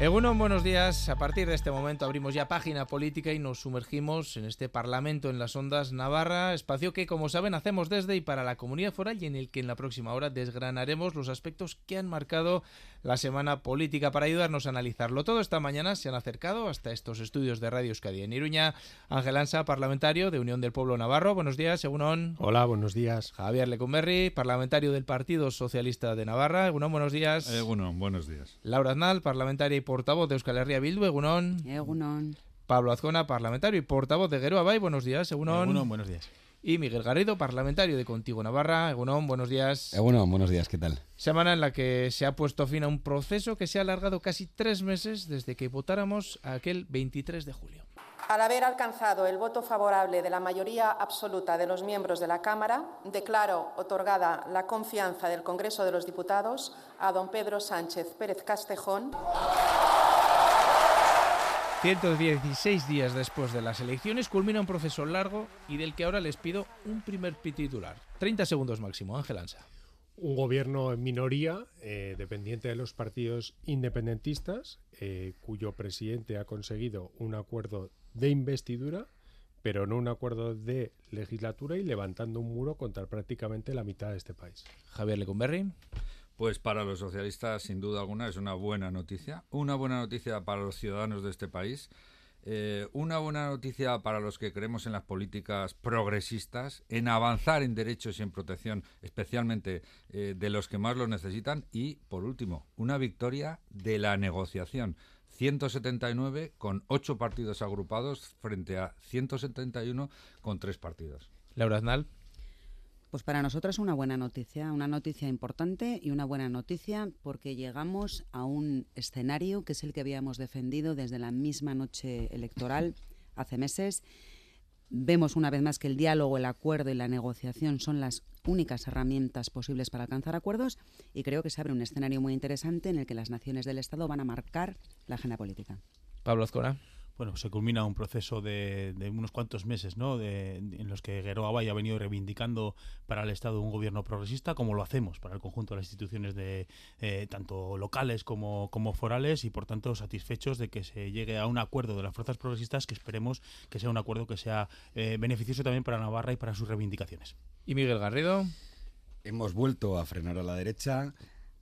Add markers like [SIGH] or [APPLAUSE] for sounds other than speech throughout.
Egunon, buenos días. A partir de este momento abrimos ya página política y nos sumergimos en este Parlamento en las Ondas Navarra, espacio que, como saben, hacemos desde y para la comunidad foral y en el que en la próxima hora desgranaremos los aspectos que han marcado la semana política. Para ayudarnos a analizarlo todo, esta mañana se han acercado hasta estos estudios de Radio Euskadi en Iruña. Ángel Ansa, parlamentario de Unión del Pueblo Navarro. Buenos días, Egunon. Hola, buenos días. Javier Lecumberri, parlamentario del Partido Socialista de Navarra. Egunon, buenos días. Egunon, buenos días. Laura Aznal, parlamentaria y portavoz de Euskal Herria Bildu. Egunon. Egunon. Pablo Azcona, parlamentario y portavoz de Guero Abay. Buenos días, Egunon. Egunon, buenos días. Y Miguel Garrido, parlamentario de Contigo Navarra. Egunon, buenos días. Egunon, buenos días, ¿qué tal? Semana en la que se ha puesto fin a un proceso que se ha alargado casi tres meses desde que votáramos aquel 23 de julio. Al haber alcanzado el voto favorable de la mayoría absoluta de los miembros de la Cámara, declaro otorgada la confianza del Congreso de los Diputados a don Pedro Sánchez Pérez Castejón. 116 días después de las elecciones culmina un proceso largo y del que ahora les pido un primer titular. 30 segundos máximo, Ángel Ansa. Un gobierno en minoría, eh, dependiente de los partidos independentistas, eh, cuyo presidente ha conseguido un acuerdo de investidura, pero no un acuerdo de legislatura y levantando un muro contra prácticamente la mitad de este país. Javier Lecumberri. Pues para los socialistas, sin duda alguna, es una buena noticia. Una buena noticia para los ciudadanos de este país. Eh, una buena noticia para los que creemos en las políticas progresistas, en avanzar en derechos y en protección, especialmente eh, de los que más lo necesitan. Y, por último, una victoria de la negociación. 179 con 8 partidos agrupados frente a 171 con 3 partidos. Laura Aznal. Pues para nosotros es una buena noticia, una noticia importante y una buena noticia porque llegamos a un escenario que es el que habíamos defendido desde la misma noche electoral hace meses. Vemos una vez más que el diálogo, el acuerdo y la negociación son las únicas herramientas posibles para alcanzar acuerdos y creo que se abre un escenario muy interesante en el que las naciones del Estado van a marcar la agenda política. Pablo Azcona bueno, se culmina un proceso de, unos cuantos meses, ¿no? De, en los que Gueroa ha venido reivindicando para el Estado un gobierno progresista, como lo hacemos para el conjunto de las instituciones de eh, tanto locales como, como forales, y por tanto satisfechos de que se llegue a un acuerdo de las fuerzas progresistas que esperemos que sea un acuerdo que sea eh, beneficioso también para Navarra y para sus reivindicaciones. ¿Y Miguel Garrido? Hemos vuelto a frenar a la derecha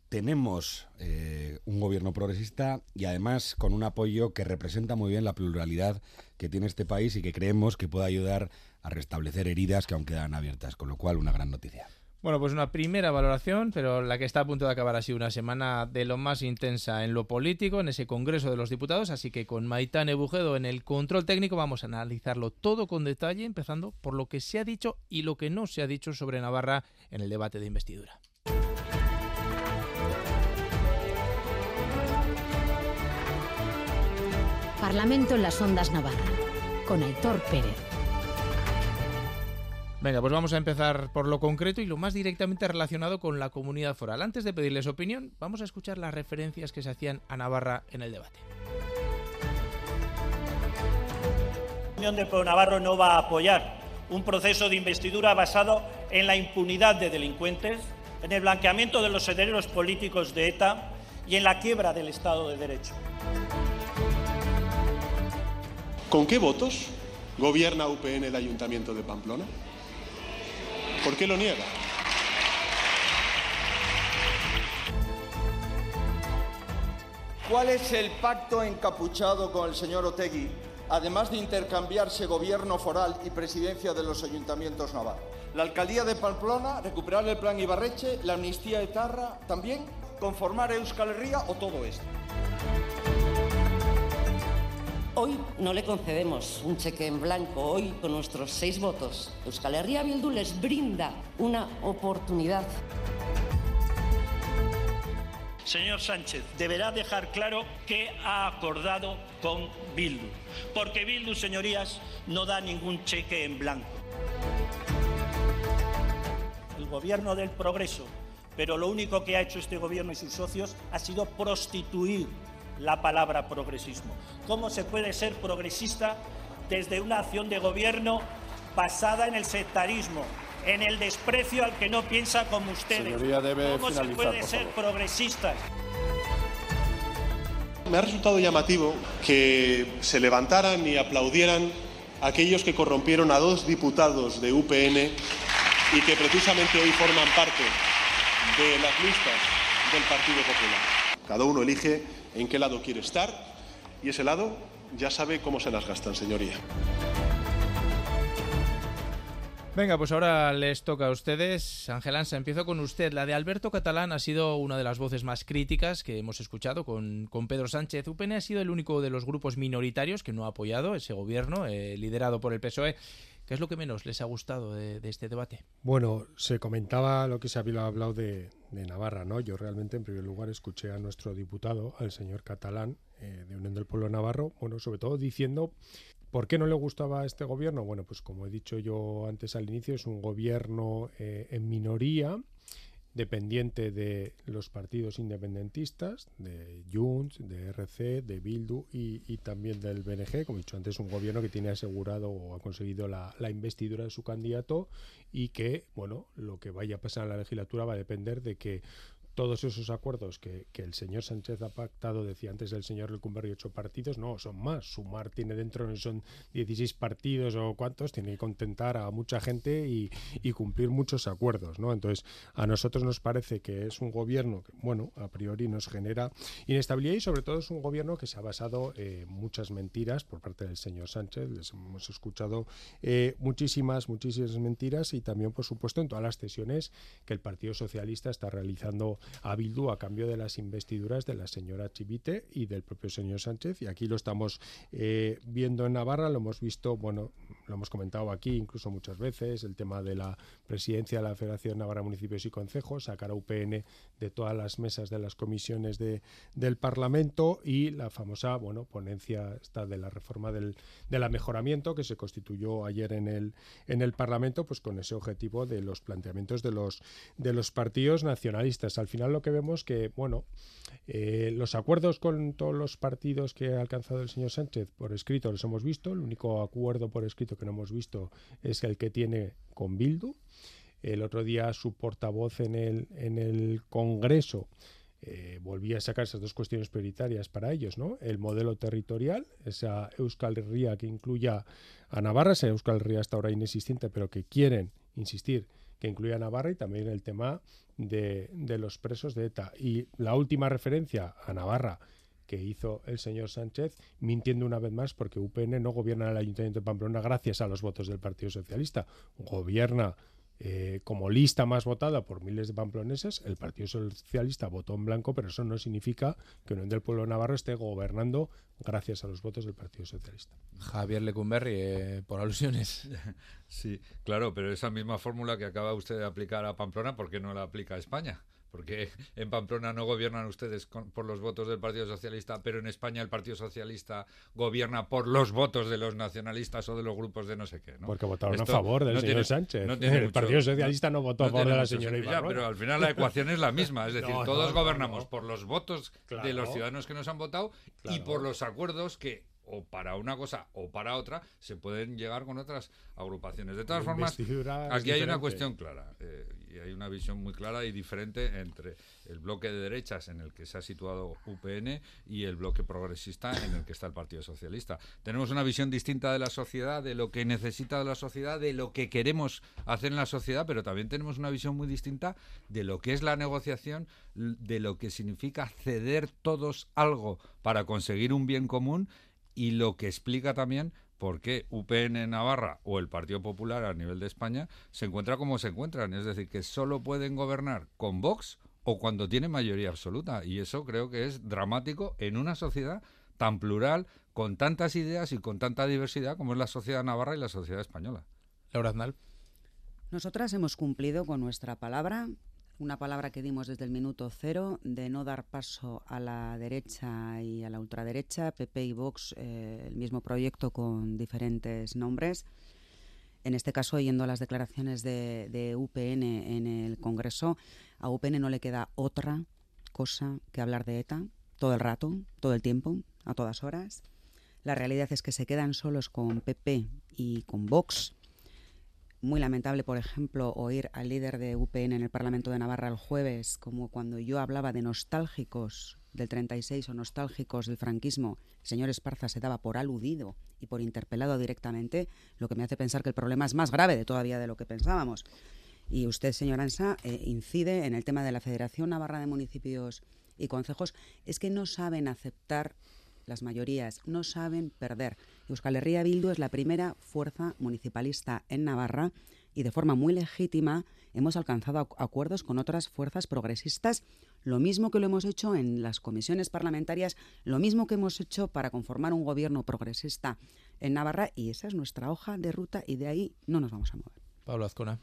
tenemos eh, un gobierno progresista y además con un apoyo que representa muy bien la pluralidad que tiene este país y que creemos que puede ayudar a restablecer heridas que aún quedan abiertas, con lo cual una gran noticia. Bueno, pues una primera valoración, pero la que está a punto de acabar ha sido una semana de lo más intensa en lo político, en ese Congreso de los Diputados, así que con Maitán Bujedo en el control técnico vamos a analizarlo todo con detalle, empezando por lo que se ha dicho y lo que no se ha dicho sobre Navarra en el debate de investidura. Parlamento en las Ondas Navarra, con Aitor Pérez. Venga, pues vamos a empezar por lo concreto y lo más directamente relacionado con la comunidad foral. Antes de pedirles opinión, vamos a escuchar las referencias que se hacían a Navarra en el debate. La Unión del Pueblo Navarro no va a apoyar un proceso de investidura basado en la impunidad de delincuentes, en el blanqueamiento de los herederos políticos de ETA y en la quiebra del Estado de Derecho. ¿Con qué votos gobierna UPN el Ayuntamiento de Pamplona? ¿Por qué lo niega? ¿Cuál es el pacto encapuchado con el señor Otegui, además de intercambiarse gobierno foral y presidencia de los ayuntamientos navarros? La alcaldía de Pamplona, recuperar el plan Ibarreche, la amnistía etarra, también conformar Euskal Herria o todo esto. Hoy no le concedemos un cheque en blanco, hoy con nuestros seis votos, Euskal Herria Bildu les brinda una oportunidad. Señor Sánchez, deberá dejar claro qué ha acordado con Bildu, porque Bildu, señorías, no da ningún cheque en blanco. El gobierno del progreso, pero lo único que ha hecho este gobierno y sus socios ha sido prostituir la palabra progresismo. ¿Cómo se puede ser progresista desde una acción de gobierno basada en el sectarismo, en el desprecio al que no piensa como ustedes. ¿Cómo se puede ser progresistas? Me ha resultado llamativo que se levantaran y aplaudieran aquellos que corrompieron a dos diputados de UPN y que precisamente hoy forman parte de las listas del Partido Popular. Cada uno elige en qué lado quiere estar y ese lado ya sabe cómo se las gastan, señoría. Venga, pues ahora les toca a ustedes. Ángel Ansa, empiezo con usted. La de Alberto Catalán ha sido una de las voces más críticas que hemos escuchado con, con Pedro Sánchez. UPN ha sido el único de los grupos minoritarios que no ha apoyado ese gobierno, eh, liderado por el PSOE. ¿Qué es lo que menos les ha gustado de, de este debate? Bueno, se comentaba lo que se había hablado de, de Navarra, ¿no? Yo realmente, en primer lugar, escuché a nuestro diputado, al señor Catalán, eh, de Unión del Pueblo Navarro, bueno, sobre todo diciendo ¿Por qué no le gustaba este gobierno? Bueno, pues como he dicho yo antes al inicio, es un gobierno eh, en minoría, dependiente de los partidos independentistas, de Junts, de RC, de Bildu y, y, también del BNG. Como he dicho antes, un gobierno que tiene asegurado o ha conseguido la, la, investidura de su candidato y que, bueno, lo que vaya a pasar en la legislatura va a depender de que todos esos acuerdos que, que, el señor Sánchez ha pactado, decía antes el señor Lecumberri, ocho partidos, no, son más. Sumar tiene dentro, son 16 partidos o cuántos, tiene que contentar a mucha gente y, y, cumplir muchos acuerdos, ¿no? Entonces, a nosotros nos parece que es un gobierno que, bueno, a priori nos genera inestabilidad y sobre todo es un gobierno que se ha basado en eh, muchas mentiras por parte del señor Sánchez. Les hemos escuchado eh, muchísimas, muchísimas mentiras y también, por supuesto, en todas las cesiones que el Partido Socialista está realizando a Bildu a cambio de las investiduras de la señora Chivite y del propio señor Sánchez. Y aquí lo estamos eh, viendo en Navarra, lo hemos visto, bueno, lo hemos comentado aquí incluso muchas veces, el tema de la presidencia de la Federación Navarra Municipios y Concejos, sacar a UPN de todas las mesas de las comisiones de, del Parlamento y la famosa, bueno, ponencia esta de la reforma del, del mejoramiento que se constituyó ayer en el, en el Parlamento, pues con ese objetivo de los planteamientos de los, de los partidos nacionalistas. Al final lo que vemos que, bueno, eh, los acuerdos con todos los partidos que ha alcanzado el señor Sánchez por escrito los hemos visto. El único acuerdo por escrito que no hemos visto es el que tiene con Bildu. El otro día su portavoz en el, en el Congreso eh, volvía a sacar esas dos cuestiones prioritarias para ellos, ¿no? El modelo territorial, esa Euskal Herria que incluya a Navarra, esa Euskal Herria hasta ahora inexistente, pero que quieren, insistir, que incluya a Navarra y también el tema de, de, los presos de ETA. Y la última referencia a Navarra que hizo el señor Sánchez, mintiendo una vez más porque UPN no gobierna el Ayuntamiento de Pamplona gracias a los votos del Partido Socialista. Gobierna eh, como lista más votada por miles de pamploneses, el Partido Socialista votó en blanco, pero eso no significa que Unión del Pueblo Navarro esté gobernando gracias a los votos del Partido Socialista. Javier Lecumberri, eh, por alusiones. [LAUGHS] Sí, claro, pero esa misma fórmula que acaba usted de aplicar a Pamplona, ¿por qué no la aplica a España? Porque [LAUGHS] en Pamplona no gobiernan ustedes con, por los votos del Partido Socialista, pero en España el Partido Socialista gobierna por los votos de los nacionalistas o de los grupos de no sé qué. ¿no? Porque votaron Esto a favor del no señor tiene, Sánchez. No el mucho, Partido Socialista no, votó a favor de la señora Ibarra. pero al final la ecuación es la misma. Es [LAUGHS] decir, todos gobernamos por los votos claro. de los ciudadanos que nos han votado Claro. y por los acuerdos que o para una cosa o para otra se pueden llegar con otras agrupaciones. De todas formas, aquí hay una cuestión clara eh, y hay una visión muy clara y diferente entre el bloque de derechas en el que se ha situado UPN y el bloque progresista en el que está el Partido Socialista. Tenemos una visión distinta de la sociedad, de lo que necesita la sociedad, de lo que queremos hacer en la sociedad, pero también tenemos una visión muy distinta de lo que es la negociación, de lo que significa ceder todos algo para conseguir un bien común y lo que explica también por qué UPN en Navarra o el Partido Popular a nivel de España se encuentra como se encuentran. Es decir, que solo pueden gobernar con Vox o cuando tienen mayoría absoluta. Y eso creo que es dramático en una sociedad tan plural, con tantas ideas y con tanta diversidad como es la sociedad navarra y la sociedad española. Laura Aznal. Nosotras hemos cumplido con nuestra palabra, una palabra que dimos desde el minuto cero de no dar paso a la derecha y a la ultraderecha, PP y Vox, eh, el mismo proyecto con diferentes nombres. En este caso, yendo a las declaraciones de, de UPN en el Congreso, a UPN no le queda otra cosa que hablar de ETA todo el rato, todo el tiempo, a todas horas. La realidad es que se quedan solos con PP y con Vox muy lamentable, por ejemplo, oír al líder de UPN en el Parlamento de Navarra el jueves, como cuando yo hablaba de nostálgicos del 36 o nostálgicos del franquismo, el señor Esparza se daba por aludido y por interpelado directamente, lo que me hace pensar que el problema es más grave de todavía de lo que pensábamos. Y usted, señor Ansa, eh, incide en el tema de la Federación Navarra de Municipios y Concejos, es que no saben aceptar las mayorías, no saben perder. Euskal Herria Bildu es la primera fuerza municipalista en Navarra y de forma muy legítima hemos alcanzado acuerdos con otras fuerzas progresistas, lo mismo que lo hemos hecho en las comisiones parlamentarias, lo mismo que hemos hecho para conformar un gobierno progresista en Navarra y esa es nuestra hoja de ruta y de ahí no nos vamos a mover. Pablo Azcona.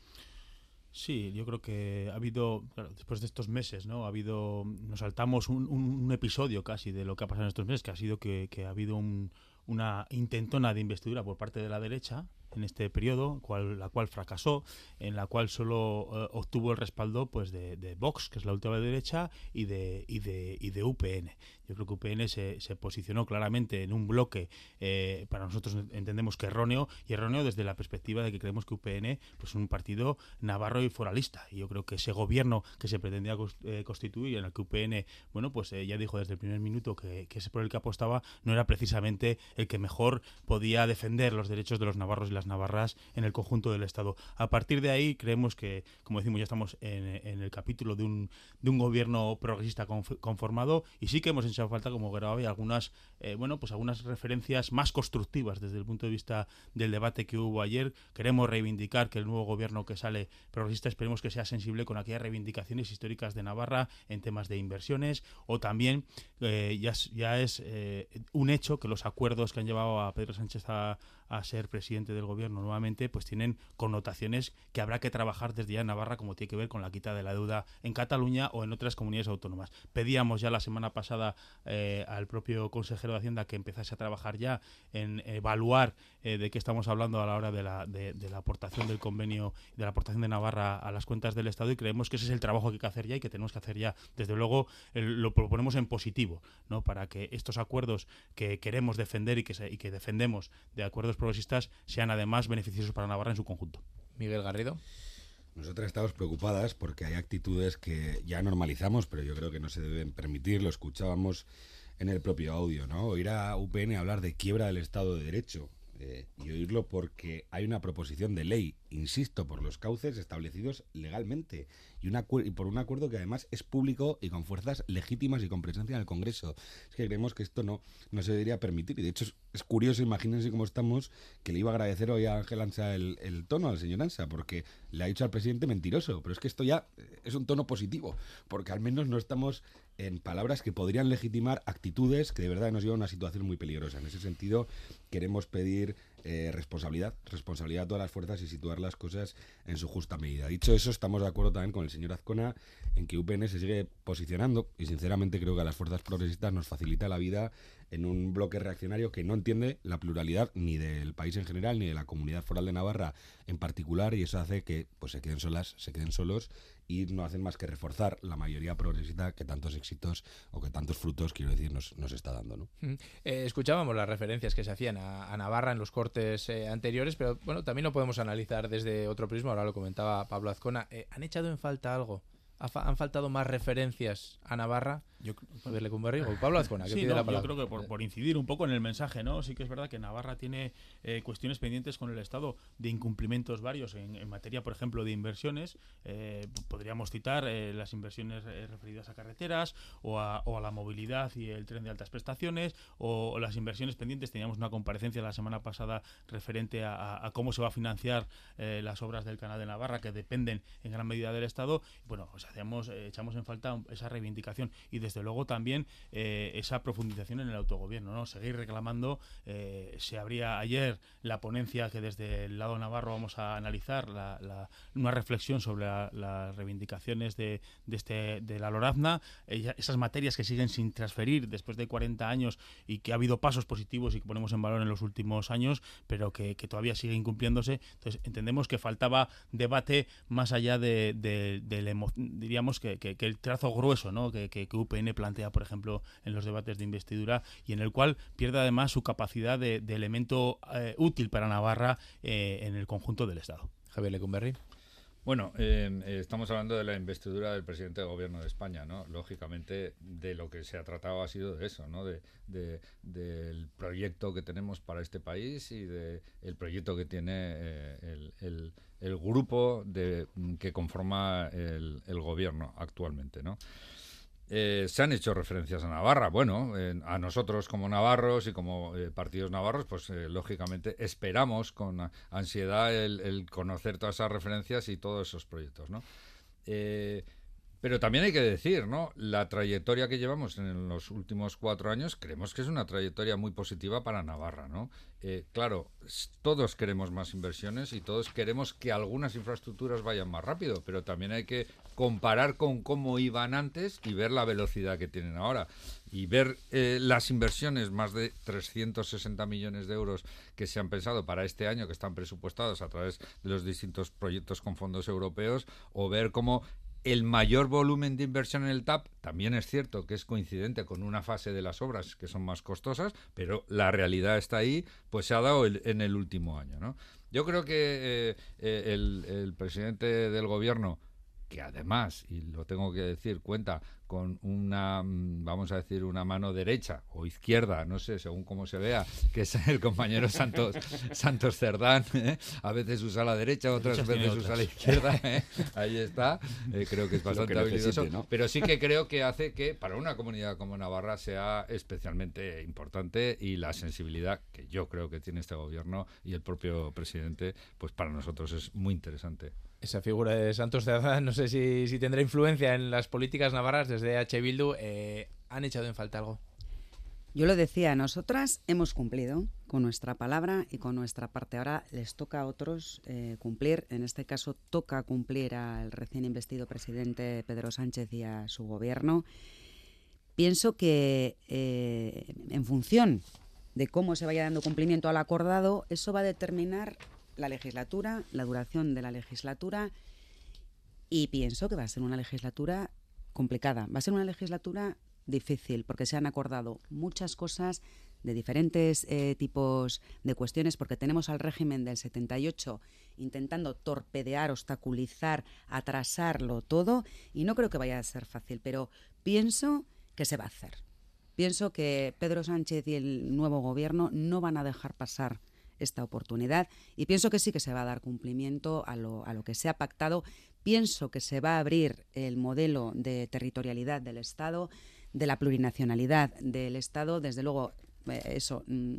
Sí, yo creo que ha habido, después de estos meses, ¿no? Ha habido, nos saltamos un, un, episodio casi de lo que ha pasado en estos meses, que ha sido que, que ha habido un, una intentona de investidura por parte de la derecha en este periodo, cual, la cual fracasó, en la cual solo eh, obtuvo el respaldo pues de, de, Vox, que es la última derecha, y de, y de, y de UPN. Yo creo que UPN se, se posicionó claramente en un bloque, eh, para nosotros entendemos que erróneo, y erróneo desde la perspectiva de que creemos que UPN pues, es un partido navarro y foralista. Y yo creo que ese gobierno que se pretendía eh, constituir, en el que UPN, bueno, pues ya dijo desde el primer minuto que, que ese por el que apostaba no era precisamente el que mejor podía defender los derechos de los navarros y las navarras en el conjunto del Estado. A partir de ahí creemos que, como decimos, ya estamos en, el capítulo de un, de un gobierno progresista conformado y sí que hemos hecho falta, como grababa, algunas, eh, bueno, pues algunas referencias más constructivas desde el punto de vista del debate que hubo ayer. Queremos reivindicar que el nuevo gobierno que sale progresista esperemos que sea sensible con aquellas reivindicaciones históricas de Navarra en temas de inversiones o también eh, ya, ya es eh, un hecho que los acuerdos que han llevado a Pedro Sánchez a, a ser presidente del gobierno nuevamente, pues tienen connotaciones que habrá que trabajar desde ya en Navarra, como tiene que ver con la quita de la deuda en Cataluña o en otras comunidades autónomas. Pedíamos ya la semana pasada eh, al propio consejero de Hacienda que empezase a trabajar ya en evaluar eh, de qué estamos hablando a la hora de la, de, la aportación del convenio, de la aportación de Navarra a las cuentas del Estado y creemos que ese es el trabajo que hay que hacer ya y que tenemos que hacer ya. Desde luego lo proponemos en positivo, ¿no? para que estos acuerdos que queremos defender y que, y que defendemos de acuerdos progresistas sean además beneficiosos para Navarra en su conjunto. Miguel Garrido. Nosotras estamos preocupadas porque hay actitudes que ya normalizamos, pero yo creo que no se deben permitir. Lo escuchábamos en el propio audio, ¿no? Oír a UPN hablar de quiebra del Estado de Derecho eh, y oírlo porque hay una proposición de ley, insisto, por los cauces establecidos legalmente y, una, y por un acuerdo que además es público y con fuerzas legítimas y con presencia en el Congreso. Es que creemos que esto no, no se debería permitir y de hecho es, curioso, imagínense cómo estamos, que le iba a agradecer hoy a Ángel Ansa el, el tono al señor Ansa porque le ha dicho al presidente mentiroso, pero es que esto ya es un tono positivo porque al menos no estamos en palabras que podrían legitimar actitudes que de verdad nos llevan a una situación muy peligrosa. En ese sentido, queremos pedir eh, responsabilidad, responsabilidad a todas las fuerzas y situar las cosas en su justa medida. Dicho eso, estamos de acuerdo también con el señor Azcona en que UPN se sigue posicionando y sinceramente creo que a las fuerzas progresistas nos facilita la vida en un bloque reaccionario que no entiende la pluralidad ni del país en general ni de la comunidad foral de Navarra en particular y eso hace que pues se queden solas, se queden solos y no hacen más que reforzar la mayoría progresista que tantos éxitos o que tantos frutos, quiero decir, nos, nos está dando. ¿no? Eh, escuchábamos las referencias que se hacían a, Navarra en los cortes eh, anteriores, pero bueno, también lo podemos analizar desde otro prisma, ahora lo comentaba Pablo Azcona. Eh, ¿Han echado en falta algo? ¿Han faltado más referencias a Navarra? Yo, o Pablo Azcona, que pide la palabra. Yo creo que por, incidir un poco en el mensaje, ¿no? Sí que es verdad que Navarra tiene eh, cuestiones pendientes con el Estado de incumplimientos varios en, materia, por ejemplo, de inversiones. Eh, podríamos citar eh, las inversiones referidas a carreteras o a, la movilidad y el tren de altas prestaciones o, las inversiones pendientes. Teníamos una comparecencia la semana pasada referente a, cómo se va a financiar las obras del Canal de Navarra que dependen en gran medida del Estado. Bueno, pues hacemos, echamos en falta esa reivindicación y desde luego también eh, esa profundización en el autogobierno, ¿no? Seguir reclamando, eh, se abría ayer la ponencia que desde el lado navarro vamos a analizar, una reflexión sobre las reivindicaciones de, este, de la Lorazna, esas materias que siguen sin transferir después de 40 años y que ha habido pasos positivos y que ponemos en valor en los últimos años, pero que, todavía sigue incumpliéndose. Entonces entendemos que faltaba debate más allá de, diríamos que, el trazo grueso ¿no? que, que, que UPN plantea, por ejemplo, en los debates de investidura y en el cual pierde además su capacidad de, elemento eh, útil para Navarra eh, en el conjunto del Estado. Javier Lecumberri. Bueno, eh, estamos hablando de la investidura del presidente del gobierno de España, ¿no? Lógicamente, de lo que se ha tratado ha sido de eso, ¿no? De, del proyecto que tenemos para este país y del el proyecto que tiene eh, el, el, grupo de, que conforma el, el gobierno actualmente, ¿no? Eh, se han hecho referencias a Navarra. Bueno, a nosotros como navarros y como eh, partidos navarros, pues eh, lógicamente esperamos con ansiedad el, conocer todas esas referencias y todos esos proyectos, ¿no? Pero también hay que decir, ¿no? La trayectoria que llevamos en los últimos cuatro años, creemos que es una trayectoria muy positiva para Navarra, ¿no? Eh, claro, todos queremos más inversiones y todos queremos que algunas infraestructuras vayan más rápido, pero también hay que comparar con cómo iban antes y ver la velocidad que tienen ahora. Y ver eh, las inversiones, más de 360 millones de euros que se han pensado para este año, que están presupuestados a través de los distintos proyectos con fondos europeos, o ver cómo el mayor volumen de inversión en el TAP también es cierto que es coincidente con una fase de las obras que son más costosas, pero la realidad está ahí, pues se ha dado en el último año. ¿no? Yo creo que eh, eh, el, presidente del gobierno que además, y lo tengo que decir, cuenta con una, mm, vamos a decir, una mano derecha o izquierda, no sé, según cómo se vea, que es el compañero Santos, [LAUGHS] Santos Cerdán. ¿eh? A veces usa la derecha, otras veces usa la izquierda. ¿eh? Ahí está. Eh, creo que es [LAUGHS] bastante habilidoso. Pero sí que [LAUGHS] creo que hace que para una comunidad como Navarra sea especialmente importante y la sensibilidad que yo creo que tiene este gobierno y el propio presidente, pues para nosotros es muy interesante esa figura de Santos Cerdán, no sé si, si, tendrá influencia en las políticas navarras desde H. Bildu. Eh, ¿Han echado en falta algo? Yo lo decía, nosotras hemos cumplido con nuestra palabra y con nuestra parte. Ahora les toca a otros eh, cumplir. En este caso toca cumplir al recién investido presidente Pedro Sánchez y a su gobierno. Pienso que eh, en función de cómo se vaya dando cumplimiento al acordado, eso va a determinar la legislatura, la duración de la legislatura y pienso que va a ser una legislatura complicada, va a ser una legislatura difícil porque se han acordado muchas cosas de diferentes eh, tipos de cuestiones porque tenemos al régimen del 78 intentando torpedear, obstaculizar, atrasarlo todo y no creo que vaya a ser fácil, pero pienso que se va a hacer. Pienso que Pedro Sánchez y el nuevo gobierno no van a dejar pasar esta oportunidad y pienso que sí que se va a dar cumplimiento a lo, a lo que se ha pactado. Pienso que se va a abrir el modelo de territorialidad del Estado, de la plurinacionalidad del Estado. Desde luego, eh, eso mm,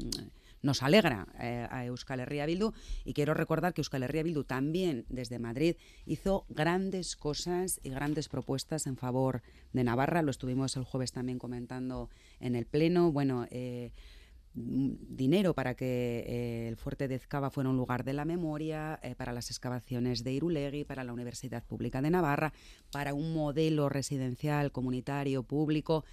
nos alegra eh, a Euskal Herria Bildu y quiero recordar que Euskal Herria Bildu también desde Madrid hizo grandes cosas y grandes propuestas en favor de Navarra. Lo estuvimos el jueves también comentando en el Pleno. Bueno, eh, dinero para que eh, el fuerte de Ezcaba fuera un lugar de la memoria, eh, para las excavaciones de Irulegui, para la Universidad Pública de Navarra, para un modelo residencial, comunitario, público.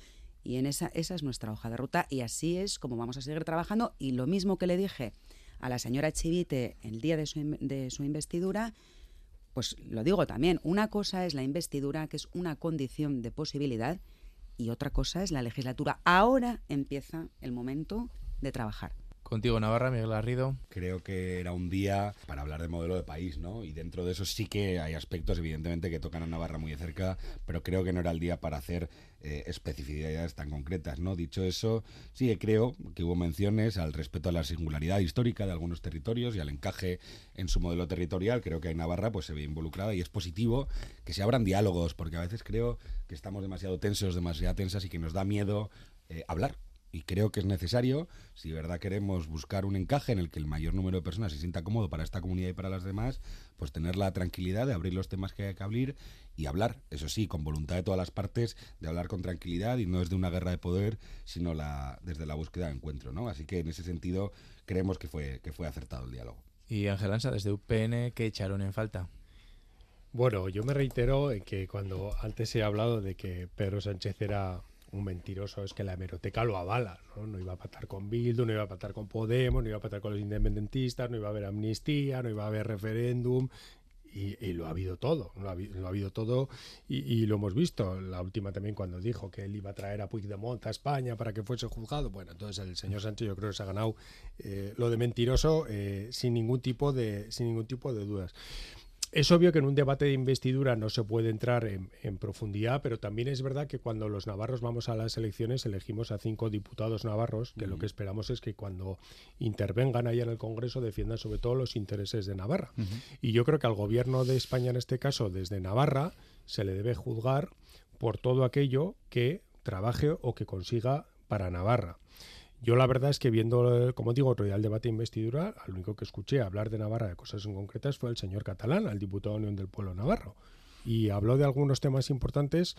Y en esa, esa es nuestra hoja de ruta y así es como vamos a seguir trabajando. Y lo mismo que le dije a la señora Chivite el día de su, de su investidura, pues lo digo también, una cosa es la investidura, que es una condición de posibilidad, y otra cosa es la legislatura. Ahora empieza el momento de trabajar. Contigo, Navarra, Miguel Garrido. Creo que era un día para hablar de modelo de país, ¿no? Y dentro de eso sí que hay aspectos, evidentemente, que tocan a Navarra muy de cerca, pero creo que no era el día para hacer eh, especificidades tan concretas, ¿no? Dicho eso, sí que creo que hubo menciones al respeto a la singularidad histórica de algunos territorios y al encaje en su modelo territorial. Creo que hay Navarra pues se ve involucrada y es positivo que se abran diálogos, porque a veces creo que estamos demasiado tensos, demasiado tensas y que nos da miedo eh, hablar y creo que es necesario, si de verdad queremos buscar un encaje en el que el mayor número de personas se sienta cómodo para esta comunidad y para las demás, pues tener la tranquilidad de abrir los temas que hay que abrir y hablar, eso sí, con voluntad de todas las partes, de hablar con tranquilidad y no desde una guerra de poder, sino la, desde la búsqueda de encuentro, ¿no? Así que en ese sentido creemos que fue, que fue acertado el diálogo. Y Ángel Ansa, desde UPN, ¿qué echaron en falta? Bueno, yo me reitero en que cuando antes he hablado de que Pedro Sánchez era un mentiroso es que la hemeroteca lo avala, ¿no? No iba a patar con Bildu, no iba a patar con Podemos, no iba a patar con los independentistas, no iba a haber amnistía, no iba a haber referéndum. y, lo ha habido todo, lo ha, habido todo y, lo hemos visto. La última también cuando dijo que él iba a traer a Puigdemont a España para que fuese juzgado. Bueno, entonces el señor Sánchez yo creo que se ha ganado eh, lo de mentiroso eh, sin ningún tipo de sin ningún tipo de dudas. Es obvio que en un debate de investidura no se puede entrar en, profundidad, pero también es verdad que cuando los navarros vamos a las elecciones elegimos a cinco diputados navarros, que lo que esperamos es que cuando intervengan allá en el Congreso defiendan sobre todo los intereses de Navarra. Y yo creo que al gobierno de España en este caso, desde Navarra, se le debe juzgar por todo aquello que trabaje o que consiga para Navarra. Yo la verdad es que viendo, como digo, otro día el debate de investidura, al único que escuché hablar de Navarra de cosas en concretas fue el señor catalán, el diputado de Unión del Pueblo Navarro. Y habló de algunos temas importantes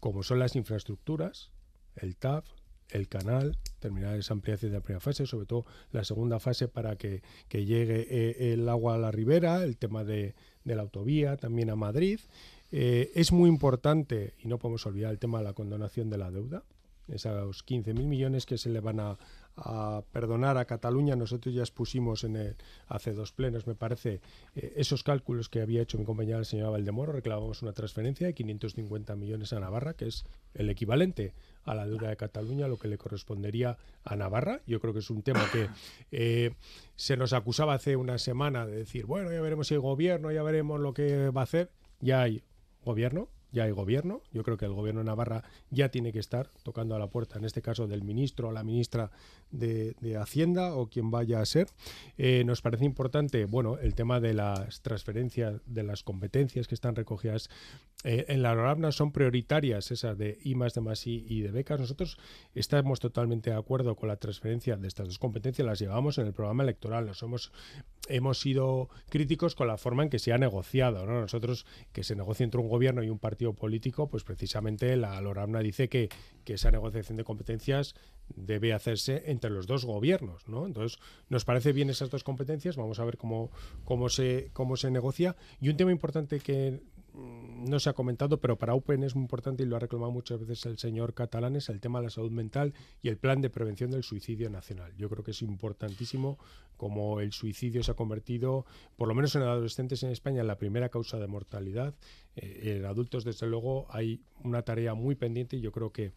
como son las infraestructuras, el TAF, el canal, terminar esa ampliación de la primera fase, sobre todo la segunda fase para que, llegue eh, el agua a la ribera, el tema de, la autovía, también a Madrid. Eh, es muy importante, y no podemos olvidar el tema de la condonación de la deuda, esos 15.000 millones que se le van a, perdonar a Cataluña. Nosotros ya expusimos en el, hace dos plenos, me parece, eh, esos cálculos que había hecho mi compañera el señor Valdemoro. Reclamamos una transferencia de 550 millones a Navarra, que es el equivalente a la deuda de Cataluña, lo que le correspondería a Navarra. Yo creo que es un tema que eh, se nos acusaba hace una semana de decir, bueno, ya veremos si hay gobierno, ya veremos lo que va a hacer. Ya hay gobierno, ya hay gobierno. Yo creo que el gobierno de Navarra ya tiene que estar tocando a la puerta, en este caso del ministro o la ministra de, Hacienda o quien vaya a ser. Eh, nos parece importante, bueno, el tema de las transferencias de las competencias que están recogidas eh, en la NORABNA son prioritarias, esas de I más de más I y de becas. Nosotros estamos totalmente de acuerdo con la transferencia de estas dos competencias, las llevamos en el programa electoral. Nos hemos, hemos sido críticos con la forma en que se ha negociado. Nosotros, que se negocie entre un gobierno y un partido político, pues precisamente la LORAMNA dice que, que esa negociación de competencias debe hacerse entre los dos gobiernos, ¿no? Entonces, nos parece bien esas dos competencias, vamos a ver cómo, cómo, se, cómo se negocia. Y un tema importante que no se ha comentado, pero para UPN es muy importante y lo ha reclamado muchas veces el señor catalán, es el tema de la salud mental y el plan de prevención del suicidio nacional. Yo creo que es importantísimo como el suicidio se ha convertido, por lo menos en adolescentes en España, en la primera causa de mortalidad. Eh, en adultos, desde luego, hay una tarea muy pendiente y yo creo que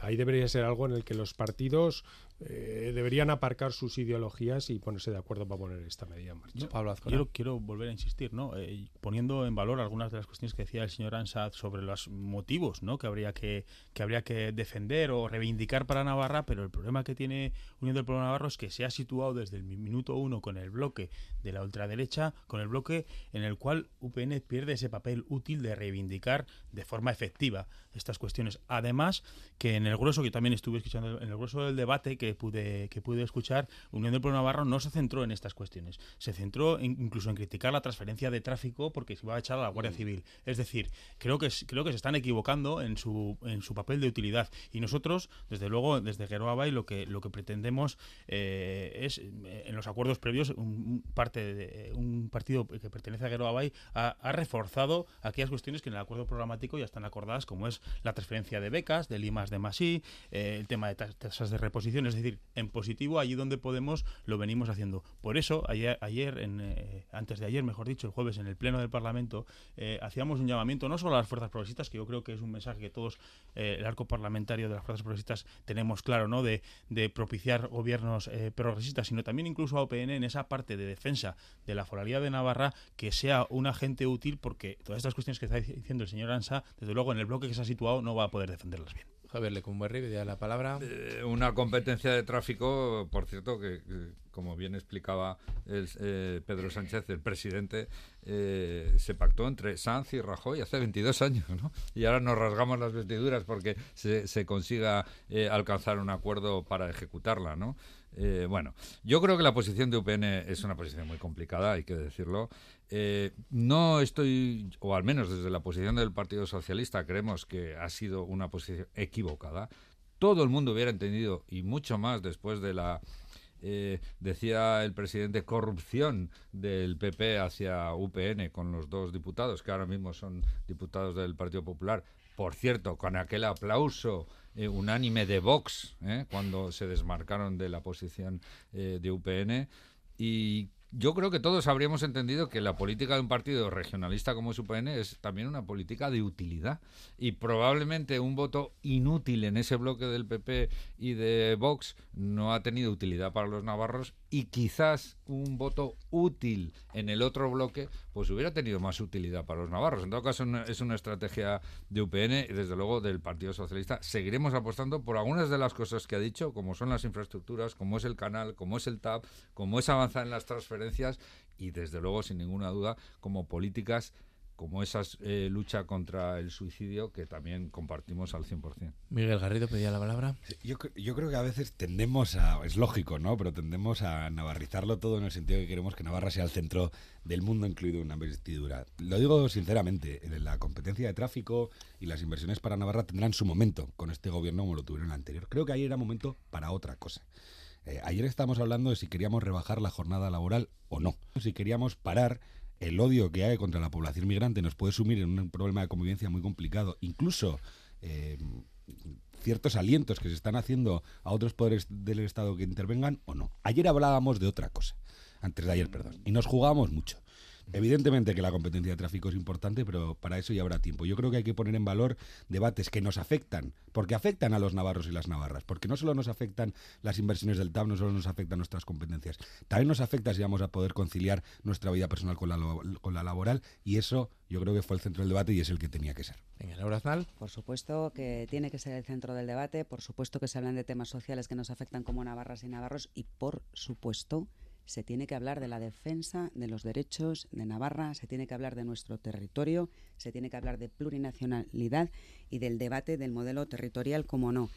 ahí debería ser algo en el que los partidos eh, deberían aparcar sus ideologías y ponerse de acuerdo para poner esta medida en marcha. Pablo quiero, quiero volver a insistir, ¿no? Eh, poniendo en valor algunas de las cuestiones que decía el señor Ansad sobre los motivos ¿no? que, habría que, que habría que defender o reivindicar para Navarra, pero el problema que tiene Unión del Pueblo Navarro es que se ha situado desde el minuto uno con el bloque de la ultraderecha, con el bloque en el cual UPN pierde ese papel útil de reivindicar de forma efectiva estas cuestiones. Además, que en el grueso, que también estuve escuchando, en el grueso del debate que pude, que pude escuchar, Unión del Pueblo Navarro no se centró en estas cuestiones. Se centró incluso en criticar la transferencia de tráfico porque se iba a echar a la Guardia Civil. Es decir, creo que, creo que se están equivocando en su, en su papel de utilidad. Y nosotros, desde luego, desde Geroa lo que, lo que pretendemos eh, es, eh, en los acuerdos previos, un, parte de, un partido que pertenece a Geroa Bay ha, ha reforzado aquellas cuestiones que en el acuerdo programático ya están acordadas, como es la transferencia de becas, de Limas de Masí, eh, el tema de tasas de reposición, es decir, en positivo, allí donde podemos, lo venimos haciendo. Por eso, ayer, ayer en, eh, antes de ayer, mejor dicho, el jueves, en el Pleno del Parlamento, eh, hacíamos un llamamiento no solo a las fuerzas progresistas, que yo creo que es un mensaje que todos, el arco parlamentario de las fuerzas progresistas, tenemos claro, ¿no? De, de propiciar gobiernos progresistas, sino también incluso a OPN en esa parte de defensa de la foralidad de Navarra, que sea un agente útil, porque todas estas cuestiones que está diciendo el señor Ansa, desde luego en el bloque que se ha situado no va a poder defenderlas bien. Javier Lecumberri, ya la palabra. Eh, una competencia de tráfico, por cierto, que, como bien explicaba el, eh, Pedro Sánchez, el presidente, eh, se pactó entre Sanz y Rajoy hace 22 años, ¿no? Y ahora nos rasgamos las vestiduras porque se, se consiga alcanzar un acuerdo para ejecutarla, ¿no? Eh, bueno, yo creo que la posición de UPN es una posición muy complicada, hay que decirlo. Eh, no estoy, o al menos desde la posición del Partido Socialista, creemos que ha sido una posición equivocada. Todo el mundo hubiera entendido, y mucho más después de la, eh, decía el presidente, corrupción del PP hacia UPN con los dos diputados, que ahora mismo son diputados del Partido Popular. Por cierto, con aquel aplauso eh, unánime de Vox, eh, cuando se desmarcaron de la posición eh, de UPN. Y yo creo que todos habríamos entendido que la política de un partido regionalista como es UPN es también una política de utilidad y probablemente un voto inútil en ese bloque del PP y de Vox no ha tenido utilidad para los navarros y quizás un voto útil en el otro bloque pues hubiera tenido más utilidad para los navarros. En todo caso es una estrategia de UPN y desde luego del Partido Socialista. Seguiremos apostando por algunas de las cosas que ha dicho, como son las infraestructuras, como es el canal, como es el TAP, como es avanzar en las transferencias y desde luego sin ninguna duda como políticas como esa eh, lucha contra el suicidio que también compartimos al 100%. Miguel Garrido pedía la palabra. Yo, yo, creo que a veces tendemos a, es lógico, ¿no? Pero tendemos a navarrizarlo todo en el sentido que queremos que Navarra sea el centro del mundo, incluido una investidura. Lo digo sinceramente, la competencia de tráfico y las inversiones para Navarra tendrán su momento con este gobierno como lo tuvieron el anterior. Creo que ahí era momento para otra cosa. Eh, ayer estábamos hablando de si queríamos rebajar la jornada laboral o no, si queríamos parar el odio que hay contra la población migrante nos puede sumir en un problema de convivencia muy complicado. Incluso eh, ciertos alientos que se están haciendo a otros poderes del Estado que intervengan o no. Ayer hablábamos de otra cosa, antes de ayer, perdón, y nos jugábamos mucho. Evidentemente que la competencia de tráfico es importante, pero para eso ya habrá tiempo. Yo creo que hay que poner en valor debates que nos afectan, porque afectan a los navarros y las navarras, porque no solo nos afectan las inversiones del TAP, no solo nos afectan nuestras competencias, también nos afecta si vamos a poder conciliar nuestra vida personal con la, con la laboral, y eso yo creo que fue el centro del debate y es el que tenía que ser. Venga, Laura Aznal. Por supuesto que tiene que ser el centro del debate, por supuesto que se hablan de temas sociales que nos afectan como navarras y navarros, y por supuesto se tiene que hablar de la defensa de los derechos de Navarra, se tiene que hablar de nuestro territorio, se tiene que hablar de plurinacionalidad y del debate del modelo territorial, como no.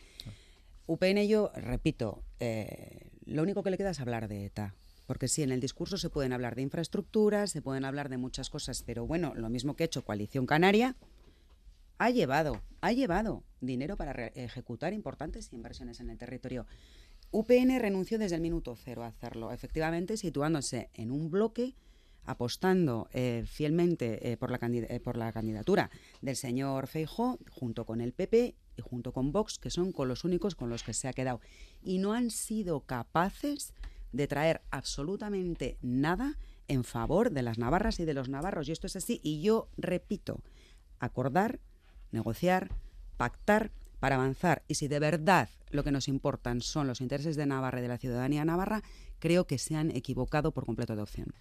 UPN, yo repito, eh, lo único que le queda es hablar de ETA. Porque sí, en el discurso se pueden hablar de infraestructuras, se pueden hablar de muchas cosas, pero bueno, lo mismo que ha hecho Coalición Canaria, ha llevado, ha llevado dinero para ejecutar importantes inversiones en el territorio. UPN renunció desde el minuto cero a hacerlo, efectivamente situándose en un bloque apostando eh, fielmente eh, por, la eh, por, la candidatura del señor Feijó, junto con el PP y junto con Vox, que son con los únicos con los que se ha quedado. Y no han sido capaces de traer absolutamente nada en favor de las navarras y de los navarros. Y esto es así. Y yo repito, acordar, negociar, pactar para avanzar. Y si de verdad lo que nos importan son los intereses de Navarra y de la ciudadanía navarra, creo que se han equivocado por completo de opción.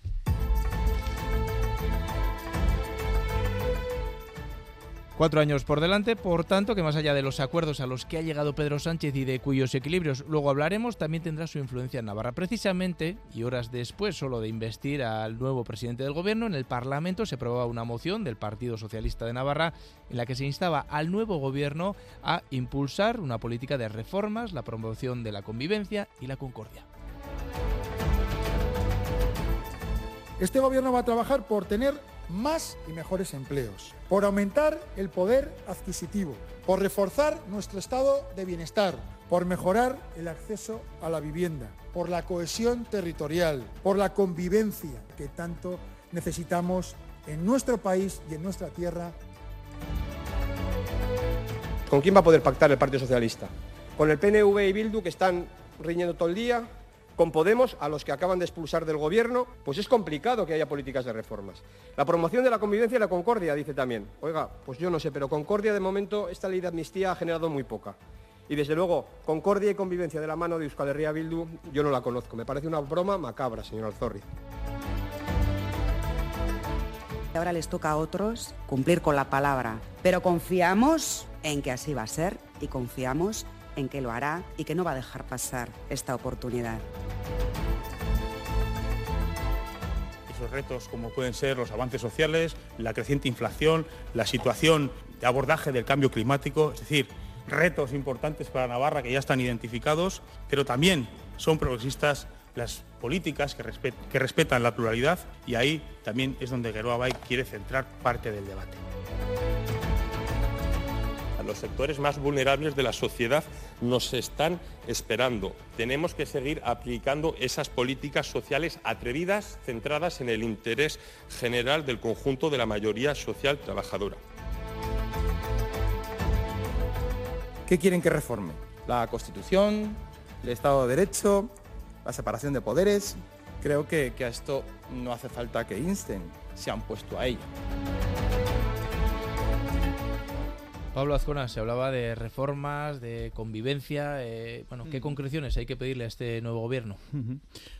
Cuatro años por delante, por tanto, que más allá de los acuerdos a los que ha llegado Pedro Sánchez y de cuyos equilibrios luego hablaremos, también tendrá su influencia en Navarra. Precisamente, y horas después solo de investir al nuevo presidente del gobierno, en el Parlamento se aprobaba una moción del Partido Socialista de Navarra en la que se instaba al nuevo gobierno a impulsar una política de reformas, la promoción de la convivencia y la concordia. Este gobierno va a trabajar por tener más y mejores empleos, por aumentar el poder adquisitivo, por reforzar nuestro estado de bienestar, por mejorar el acceso a la vivienda, por la cohesión territorial, por la convivencia que tanto necesitamos en nuestro país y en nuestra tierra. ¿Con quién va a poder pactar el Partido Socialista? ¿Con el PNV y Bildu que están riñendo todo el día? Con Podemos, a los que acaban de expulsar del gobierno, pues es complicado que haya políticas de reformas. La promoción de la convivencia y la concordia, dice también. Oiga, pues yo no sé, pero concordia de momento esta ley de amnistía ha generado muy poca. Y desde luego, concordia y convivencia de la mano de Euskal Herria Bildu, yo no la conozco. Me parece una broma macabra, señor Alzorri. Ahora les toca a otros cumplir con la palabra, pero confiamos en que así va a ser y confiamos en que lo hará y que no va a dejar pasar esta oportunidad. Esos retos como pueden ser los avances sociales, la creciente inflación, la situación de abordaje del cambio climático, es decir, retos importantes para Navarra que ya están identificados, pero también son progresistas las políticas que, que respetan la pluralidad y ahí también es donde Geroa Bay quiere centrar parte del debate los sectores más vulnerables de la sociedad nos están esperando. Tenemos que seguir aplicando esas políticas sociales atrevidas, centradas en el interés general del conjunto de la mayoría social trabajadora. ¿Qué quieren que reforme? La Constitución, el Estado de Derecho, la separación de poderes. creo que, que a esto no hace falta que insten, se han puesto a ello. Pablo Azcona, se hablaba de reformas, de convivencia. Eh, bueno, ¿qué concreciones hay que pedirle a este nuevo gobierno?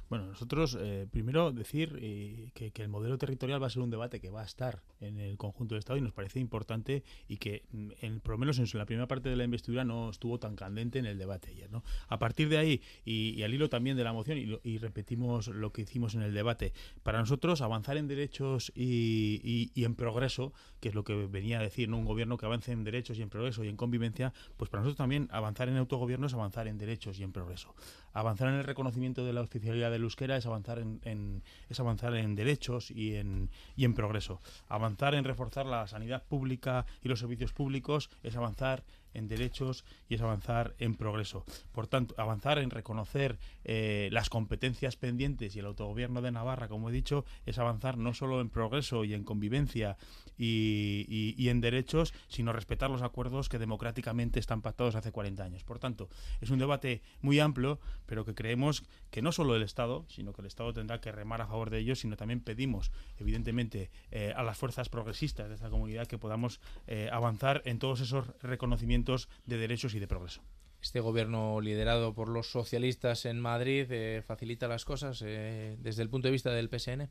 Bueno, nosotros eh, primero decir eh, que, el modelo territorial va a ser un debate que va a estar en el conjunto del Estado y nos parece importante y que mm, en, por lo menos en la primera parte de la investidura no estuvo tan candente en el debate ayer. ¿no? A partir de ahí y, al hilo también de la moción y, repetimos lo que hicimos en el debate, para nosotros avanzar en derechos y, en progreso, que es lo que venía a decir, ¿no? un gobierno que avance en derechos y en progreso y en convivencia, pues para nosotros también avanzar en autogobierno es avanzar en derechos y en progreso. Avanzar en el reconocimiento de la oficialidad del euskera es avanzar en, es avanzar en derechos y en, y en progreso. Avanzar en reforzar la sanidad pública y los servicios públicos es avanzar en derechos y es avanzar en progreso. Por tanto, avanzar en reconocer eh, las competencias pendientes y el autogobierno de Navarra, como he dicho, es avanzar no solo en progreso y en convivencia y, y, en derechos, sino respetar los acuerdos que democráticamente están pactados hace 40 años. Por tanto, es un debate muy amplio, pero que creemos que no solo el Estado, sino que el Estado tendrá que remar a favor de ellos, sino también pedimos, evidentemente, eh, a las fuerzas progresistas de esta comunidad que podamos eh, avanzar en todos esos reconocimientos de derechos y de progreso. Este gobierno liderado por los socialistas en Madrid eh, facilita las cosas eh, desde el punto de vista del PSN.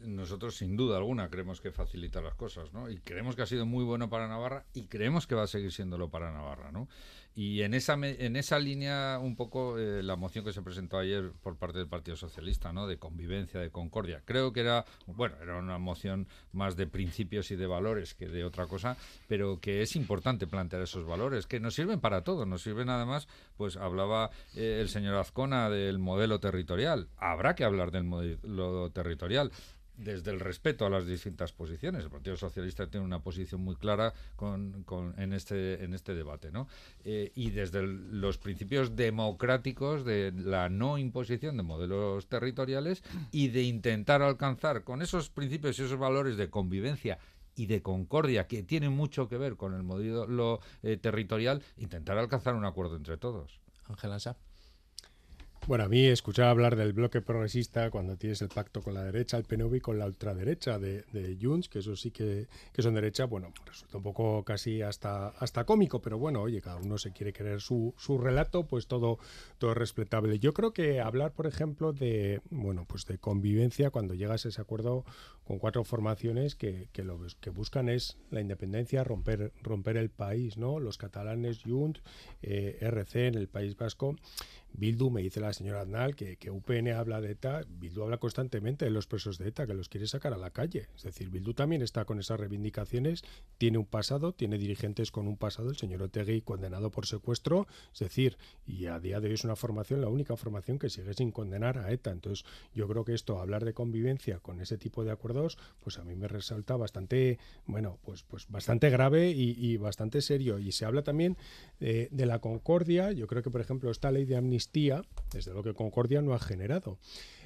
Nosotros, sin duda alguna, creemos que facilita las cosas, ¿no? Y creemos que ha sido muy bueno para Navarra y creemos que va a seguir siéndolo para Navarra, ¿no? Y en esa, en esa línea, un poco eh, la moción que se presentó ayer por parte del Partido Socialista, ¿no? De convivencia, de concordia. Creo que era, bueno, era una moción más de principios y de valores que de otra cosa, pero que es importante plantear esos valores, que nos sirven para todo. Nos sirven además, pues hablaba eh, el señor Azcona del modelo territorial. Habrá que hablar del modelo territorial desde el respeto a las distintas posiciones. El Partido Socialista tiene una posición muy clara con, en, este, en este debate, ¿no? Eh, y desde los principios democráticos de la no imposición de modelos territoriales y de intentar alcanzar con esos principios y esos valores de convivencia y de concordia que tienen mucho que ver con el modelo eh, territorial, intentar alcanzar un acuerdo entre todos. Ángel Ansá. Bueno, a mí escuchar hablar del bloque progresista cuando tienes el pacto con la derecha, el PNV y con la ultraderecha de, de Junts, que eso sí que, que, son derecha, bueno, resulta un poco casi hasta, hasta cómico, pero bueno, oye, cada uno se quiere creer su, su relato, pues todo, todo es respetable. Yo creo que hablar, por ejemplo, de, bueno, pues de convivencia cuando llegas a ese acuerdo con cuatro formaciones que, que lo que buscan es la independencia, romper, romper el país, ¿no? Los catalanes, Junts, eh, RC en el País Vasco Bildu, me dice la señora Aznal, que, que, UPN habla de ETA, Bildu habla constantemente de los presos de ETA, que los quiere sacar a la calle. Es decir, Bildu también está con esas reivindicaciones, tiene un pasado, tiene dirigentes con un pasado, el señor Otegui condenado por secuestro, es decir, y a día de hoy es una formación, la única formación que sigue sin condenar a ETA. Entonces, yo creo que esto, hablar de convivencia con ese tipo de acuerdos, pues a mí me resalta bastante, bueno, pues, pues bastante grave y, bastante serio. Y se habla también eh, de la concordia, yo creo que, por ejemplo, esta ley de amnistía desde lo que Concordia no ha generado.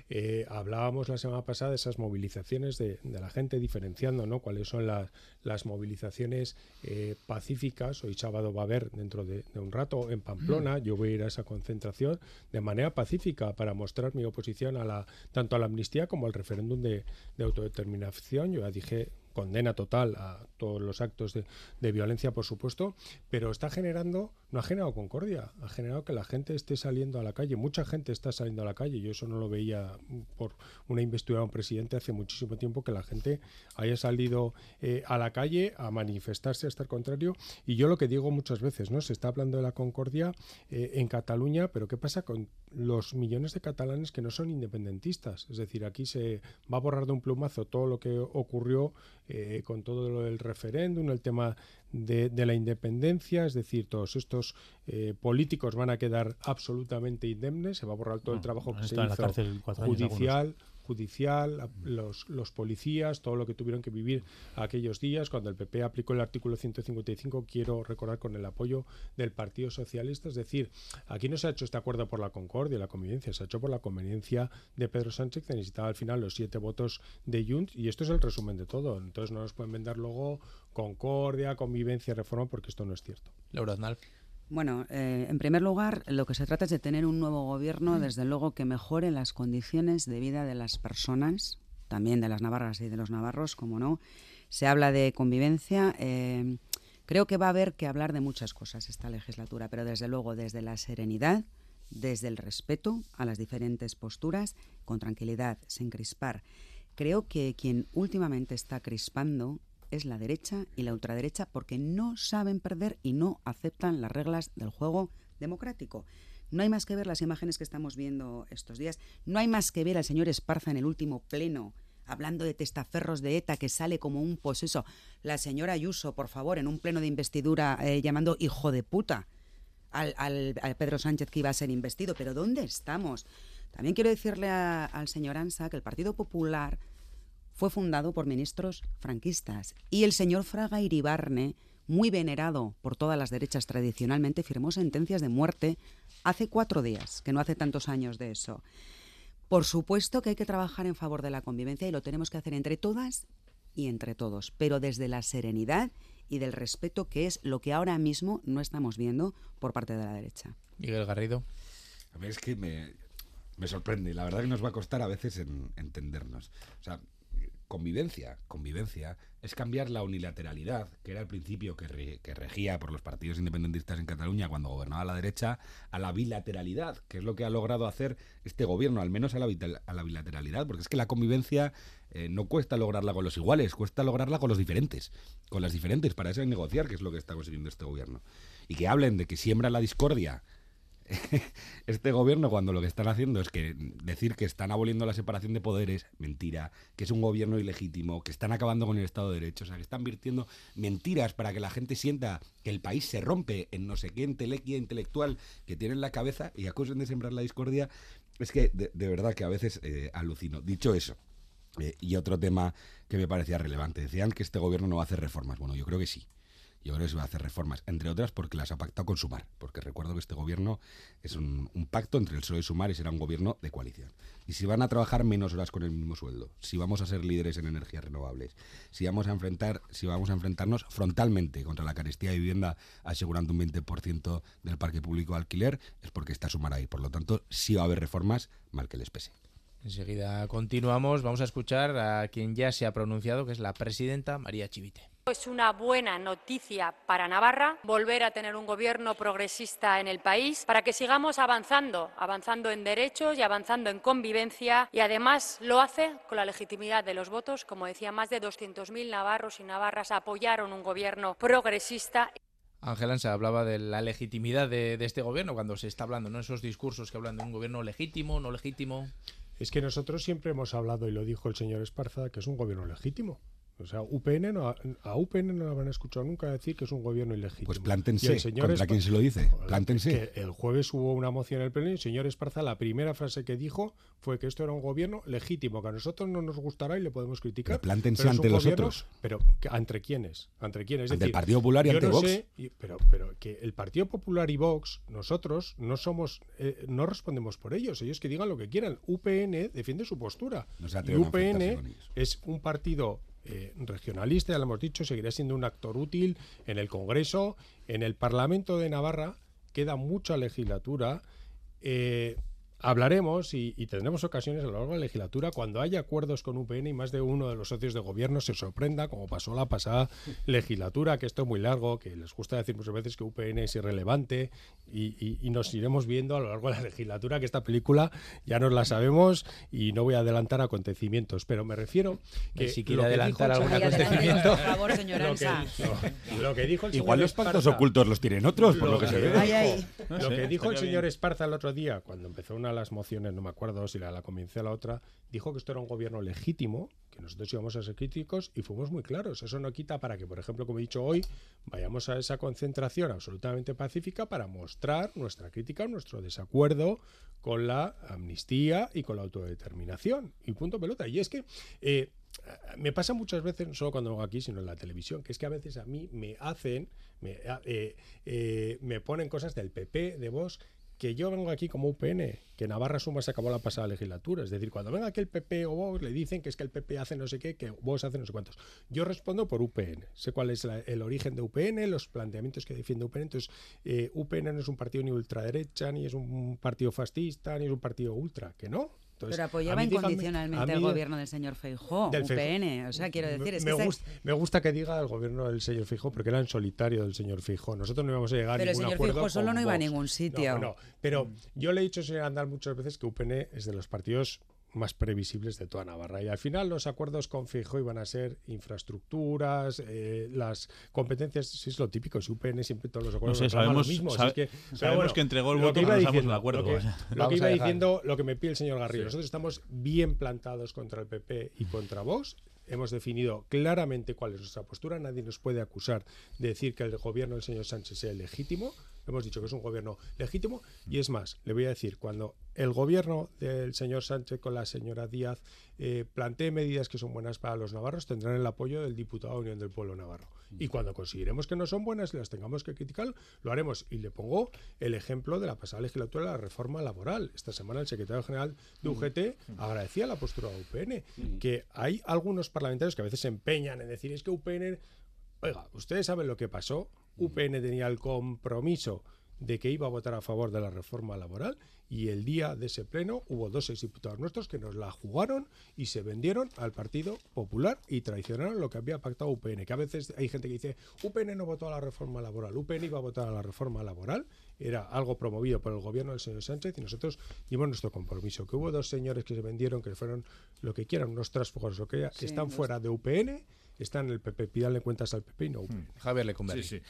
Eh, hablábamos la semana pasada de esas movilizaciones de, la gente, diferenciando ¿no? cuáles son las movilizaciones eh, pacíficas. Hoy sábado va a haber, dentro de, un rato, en Pamplona, yo voy a ir a esa concentración de manera pacífica para mostrar mi oposición a la, tanto a la amnistía como al referéndum de, de autodeterminación. Yo ya dije condena total a todos los actos de, violencia, por supuesto, pero está generando, no ha generado concordia, ha generado que la gente esté saliendo a la calle. Mucha gente está saliendo a la calle. Yo eso no lo veía por una investidura de un presidente hace muchísimo tiempo, que la gente haya salido eh, a la calle a manifestarse, a estar contrario. Y yo lo que digo muchas veces, ¿no? Se está hablando de la concordia eh, en Cataluña, pero ¿qué pasa con los millones de catalanes que no son independentistas? Es decir, aquí se va a borrar de un plumazo todo lo que ocurrió eh, con todo lo del referéndum, el tema de, la independencia, es decir, todos estos eh, políticos van a quedar absolutamente indemnes, se va a borrar todo el trabajo que se hizo judicial judicial, los, los policías, todo lo que tuvieron que vivir aquellos días cuando el PP aplicó el artículo 155, quiero recordar con el apoyo del Partido Socialista, es decir, aquí no se ha hecho este acuerdo por la concordia, la convivencia, se ha hecho por la conveniencia de Pedro Sánchez que necesitaba al final los siete votos de Junts y esto es el resumen de todo, entonces no nos pueden vender luego concordia, convivencia, reforma porque esto no es cierto. Laura Aznal. Bueno, eh, en primer lugar, lo que se trata es de tener un nuevo gobierno, desde luego, que mejore las condiciones de vida de las personas, también de las navarras y de los navarros, como no. Se habla de convivencia. Eh, creo que va a haber que hablar de muchas cosas esta legislatura, pero desde luego desde la serenidad, desde el respeto a las diferentes posturas, con tranquilidad, sin crispar. Creo que quien últimamente está crispando es la derecha y la ultraderecha porque no saben perder y no aceptan las reglas del juego democrático. No hay más que ver las imágenes que estamos viendo estos días. No hay más que ver al señor Esparza en el último pleno hablando de testaferros de ETA que sale como un poseso. La señora Ayuso, por favor, en un pleno de investidura eh, llamando hijo de puta al, al, Pedro Sánchez que iba a ser investido. Pero ¿dónde estamos? También quiero decirle al señor Ansa que el Partido Popular fue fundado por ministros franquistas y el señor Fraga Iribarne, muy venerado por todas las derechas tradicionalmente, firmó sentencias de muerte hace cuatro días, que no hace tantos años de eso. Por supuesto que hay que trabajar en favor de la convivencia y lo tenemos que hacer entre todas y entre todos, pero desde la serenidad y del respeto que es lo que ahora mismo no estamos viendo por parte de la derecha. Miguel Garrido. A ver, es que me, me sorprende. La verdad que nos va a costar a veces en, entendernos. O sea, convivencia, convivencia, es cambiar la unilateralidad, que era el principio que, que, regía por los partidos independentistas en Cataluña cuando gobernaba la derecha, a la bilateralidad, que es lo que ha logrado hacer este gobierno, al menos a la, a la bilateralidad, porque es que la convivencia eh, no cuesta lograrla con los iguales, cuesta lograrla con los diferentes, con las diferentes, para eso hay negociar, que es lo que está consiguiendo este gobierno. Y que hablen de que siembra la discordia [LAUGHS] este gobierno cuando lo que están haciendo es que decir que están aboliendo la separación de poderes, mentira, que es un gobierno ilegítimo, que están acabando con el Estado de Derecho, o sea, que están virtiendo mentiras para que la gente sienta que el país se rompe en no sé qué entelequia intelectual que tienen en la cabeza y acusen de sembrar la discordia, es que de, verdad que a veces eh, alucino. Dicho eso, eh, y otro tema que me parecía relevante, decían que este gobierno no va a hacer reformas. Bueno, yo creo que sí creo que se va a hacer reformas, entre otras porque las ha pactado con Sumar, porque recuerdo que este gobierno es un, pacto entre el PSOE y Sumar y será un gobierno de coalición. Y si van a trabajar menos horas con el mismo sueldo, si vamos a ser líderes en energías renovables, si vamos a enfrentar, si vamos a enfrentarnos frontalmente contra la carestía de vivienda, asegurando un 20% del parque público de alquiler, es porque está Sumar ahí. Por lo tanto, si va a haber reformas, mal que les pese. Enseguida continuamos, vamos a escuchar a quien ya se ha pronunciado, que es la presidenta María Chivite. Es una buena noticia para Navarra volver a tener un gobierno progresista en el país para que sigamos avanzando, avanzando en derechos y avanzando en convivencia y además lo hace con la legitimidad de los votos. Como decía, más de 200.000 navarros y navarras apoyaron un gobierno progresista. Ángel Ansa hablaba de la legitimidad de, este gobierno cuando se está hablando, ¿no? Esos discursos que hablan de un gobierno legítimo, no legítimo. Es que nosotros siempre hemos hablado, y lo dijo el señor Esparza, que es un gobierno legítimo. O sea, UPN no, a UPN no la van a escuchar nunca decir que es un gobierno ilegítimo. Pues plántense. Señor ¿Contra quién se lo dice? Plántense. el jueves hubo una moción en el pleno y el señor Esparza la primera frase que dijo fue que esto era un gobierno legítimo, que a nosotros no nos gustará y le podemos criticar. Pero plántense ante los otros. Pero ¿entre quiénes? ¿Entre quiénes? ante el Partido Popular y ante Vox. pero, pero que el Partido Popular y Vox, nosotros no somos, eh, no respondemos por ellos. Ellos que digan lo que quieran. UPN defiende su postura. y UPN es un partido eh, regionalista, ya lo hemos dicho, seguirá siendo un actor útil en el Congreso, en el Parlamento de Navarra, queda mucha legislatura. Eh, hablaremos y, tendremos ocasiones a lo largo de la legislatura cuando haya acuerdos con UPN y más de uno de los socios de gobierno se sorprenda, como pasó la pasada [LAUGHS] legislatura, que esto es muy largo, que les gusta decir muchas veces que UPN es irrelevante y, nos iremos viendo a lo largo de la legislatura que esta película ya nos la sabemos y no voy a adelantar acontecimientos, pero me refiero que si quiere adelantar algún acontecimiento, por favor, [LAUGHS] señora lo, que, dijo el Igual los pactos ocultos los tienen otros, por lo, que, se ve. Lo que dijo el señor Esparza el otro día cuando empezó una las mociones, no me acuerdo si la, la convenció la otra, dijo que esto era un gobierno legítimo, que nosotros íbamos a ser críticos y fuimos muy claros. Eso no quita para que, por ejemplo, como he dicho hoy, vayamos a esa concentración absolutamente pacífica para mostrar nuestra crítica, nuestro desacuerdo con la amnistía y con la autodeterminación. Y punto pelota. Y es que eh, me pasa muchas veces, no solo cuando vengo aquí, sino en la televisión, que es que a veces a mí me hacen, me, eh, eh, me ponen cosas del PP, de vos, que yo vengo aquí como UPN, que Navarra Suma se acabó la pasada legislatura. Es decir, cuando venga aquí el PP o Vox, le dicen que es que el PP hace no sé qué, que Vox hace no sé cuántos. Yo respondo por UPN. Sé cuál es el origen de UPN, los planteamientos que defiende UPN. Entonces, eh, UPN no es un partido ni ultraderecha, ni es un partido fascista, ni es un partido ultra, que no. Pero apoyaba incondicionalmente el gobierno del señor Feijó, UPN. O sea, quiero decir, es me, que gusta, me gusta que diga el gobierno del señor Feijó, porque era en solitario del señor Feijó. Nosotros no íbamos a llegar a ningún acuerdo. Pero el señor Feijó solo no iba a ningún sitio. No, pero yo le he dicho, señor Andal, muchas veces que UPN es de los partidos más previsibles de toda Navarra. Y al final los acuerdos con Fijo iban a ser infraestructuras, eh, las competencias, si es lo típico, si UPN siempre todos los acuerdos no sabemos, lo mismo. que, sabemos que entregó el voto, diciendo, acuerdo. Lo que, lo que iba diciendo, lo que me pide el señor Garrido, nosotros estamos bien plantados contra el PP y contra Vox, hemos definido claramente cuál es nuestra postura. Nadie nos puede acusar de decir que el gobierno del señor Sánchez sea legítimo. Hemos dicho que es un gobierno legítimo. Y es más, le voy a decir, cuando el gobierno del señor Sánchez con la señora Díaz eh, plantee medidas que son buenas para los navarros, tendrán el apoyo del diputado de Unión del Pueblo Navarro. Y cuando consideremos que no son buenas y las tengamos que criticar, lo haremos. Y le pongo el ejemplo de la pasada legislatura de la reforma laboral. Esta semana el secretario general de UGT agradecía la postura de UPN, que hay algunos parlamentarios que a veces se empeñan en decir es que UPN... Oiga, ustedes saben lo que pasó. UPN tenía el compromiso de que iba a votar a favor de la reforma laboral y el día de ese pleno hubo dos diputados nuestros que nos la jugaron y se vendieron al Partido Popular y traicionaron lo que había pactado UPN, que a veces hay gente que dice UPN no votó a la reforma laboral, UPN iba a votar a la reforma laboral, era algo promovido por el gobierno del señor Sánchez y nosotros dimos nuestro compromiso, que hubo dos señores que se vendieron, que fueron lo que quieran, unos tránsfugos, lo que están fuera de UPN, están en el PP, pídanle cuentas al PP y no. Hmm. Javier Lecumberri. Sí, sí.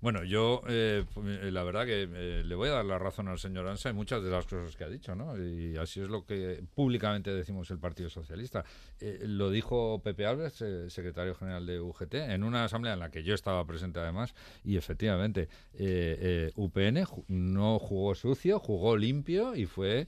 Bueno, yo eh, la verdad que eh, le voy a dar la razón al señor Ansa en muchas de las cosas que ha dicho, ¿no? Y así es lo que públicamente decimos el Partido Socialista. Eh, lo dijo Pepe Alves, secretario general de UGT, en una asamblea en la que yo estaba presente además, y efectivamente UPN no jugó sucio, jugó limpio y fue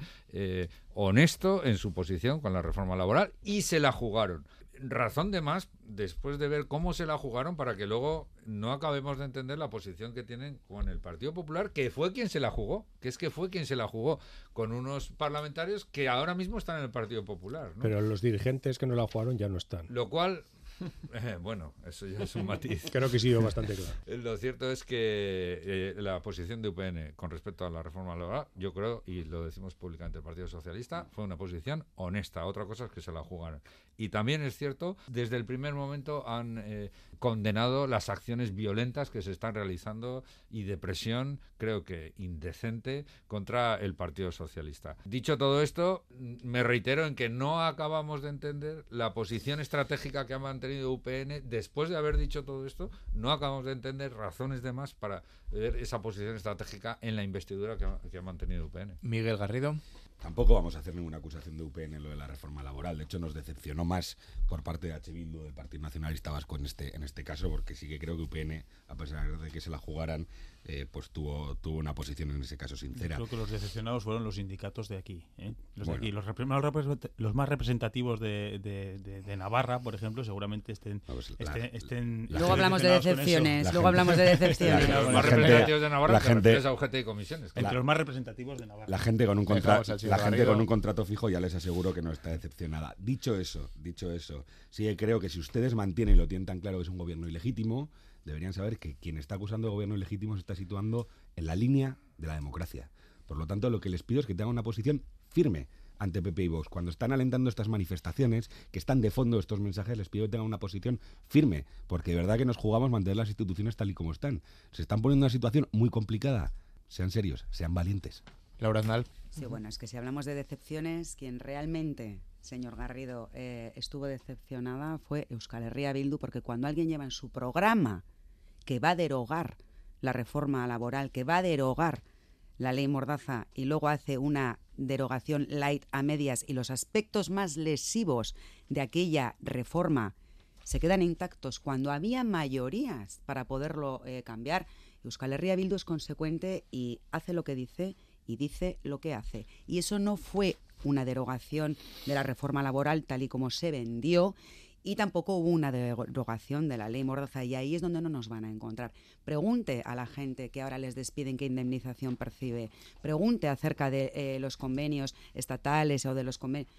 honesto en su posición con la reforma laboral y se la jugaron razón de más después de ver cómo se la jugaron para que luego no acabemos de entender la posición que tienen con el Partido Popular, que fue quien se la jugó, que es que fue quien se la jugó con unos parlamentarios que ahora mismo están en el Partido Popular. Pero los dirigentes que no la jugaron ya no están. Lo cual eh, bueno, eso ya es un matiz. Creo que sí, bastante claro. [LAUGHS] Lo cierto es que eh, la posición de UPN con respecto a la reforma laboral, yo creo, y lo decimos públicamente el Partido Socialista, fue una posición honesta. Otra cosa es que se la jugaron. Y también es cierto, desde el primer momento han eh, condenado las acciones violentas que se están realizando y de presión, creo que indecente, contra el Partido Socialista. Dicho todo esto, me reitero en que no acabamos de entender la posición estratégica que ha mantenido UPN. Después de haber dicho todo esto, no acabamos de entender razones de más para ver esa posición estratégica en la investidura que ha, que ha mantenido UPN. Miguel Garrido. Tampoco vamos a hacer ninguna acusación de UPN en lo de la reforma laboral. De hecho, nos decepcionó más por parte de H. Bildu, del Partido Nacionalista Vasco, en este, en este caso, porque sí que creo que UPN, a pesar de que se la jugaran, eh, pues tuvo, tuvo una posición en ese caso sincera. Creo que los decepcionados fueron los sindicatos de aquí. ¿eh? Los de aquí. Los, los, más representativos de, de, Navarra, por ejemplo, seguramente estén. Pues estén, luego hablamos de decepciones. Luego hablamos de decepciones. los más representativos de Navarra, la gente, a UGT y comisiones. Entre los más representativos de Navarra. La gente con un contrato la gente con un contrato fijo ya les aseguro que no está decepcionada. Dicho eso, dicho eso, sí que creo que si ustedes mantienen y lo tienen tan claro que es un gobierno ilegítimo, deberían saber que quien está acusando de gobierno ilegítimo se está situando en la línea de la democracia. Por lo tanto, lo que les pido es que tengan una posición firme ante PP y Vox. Cuando están alentando estas manifestaciones, que están de fondo estos mensajes, les pido que tengan una posición firme, porque de verdad que nos jugamos mantener las instituciones tal y como están. Se están poniendo en una situación muy complicada. Sean serios, sean valientes. Laura Aznal. Sí, bueno, es que si hablamos de decepciones, quien realmente, señor Garrido, eh, estuvo decepcionada fue Euskal Herria Bildu, porque cuando alguien lleva en su programa que va a derogar la reforma laboral, que va a derogar la ley Mordaza y luego hace una derogación light a medias y los aspectos más lesivos de aquella reforma se quedan intactos cuando había mayorías para poderlo eh, cambiar, Euskal Herria Bildu es consecuente y hace lo que dice y dice lo que hace. Y eso no fue una derogación de la reforma laboral tal y como se vendió y tampoco hubo una derogación de la ley Mordaza y ahí es donde no nos van a encontrar. Pregunte a la gente que ahora les despiden qué indemnización percibe, pregunte acerca de eh, los convenios estatales o de los convenios.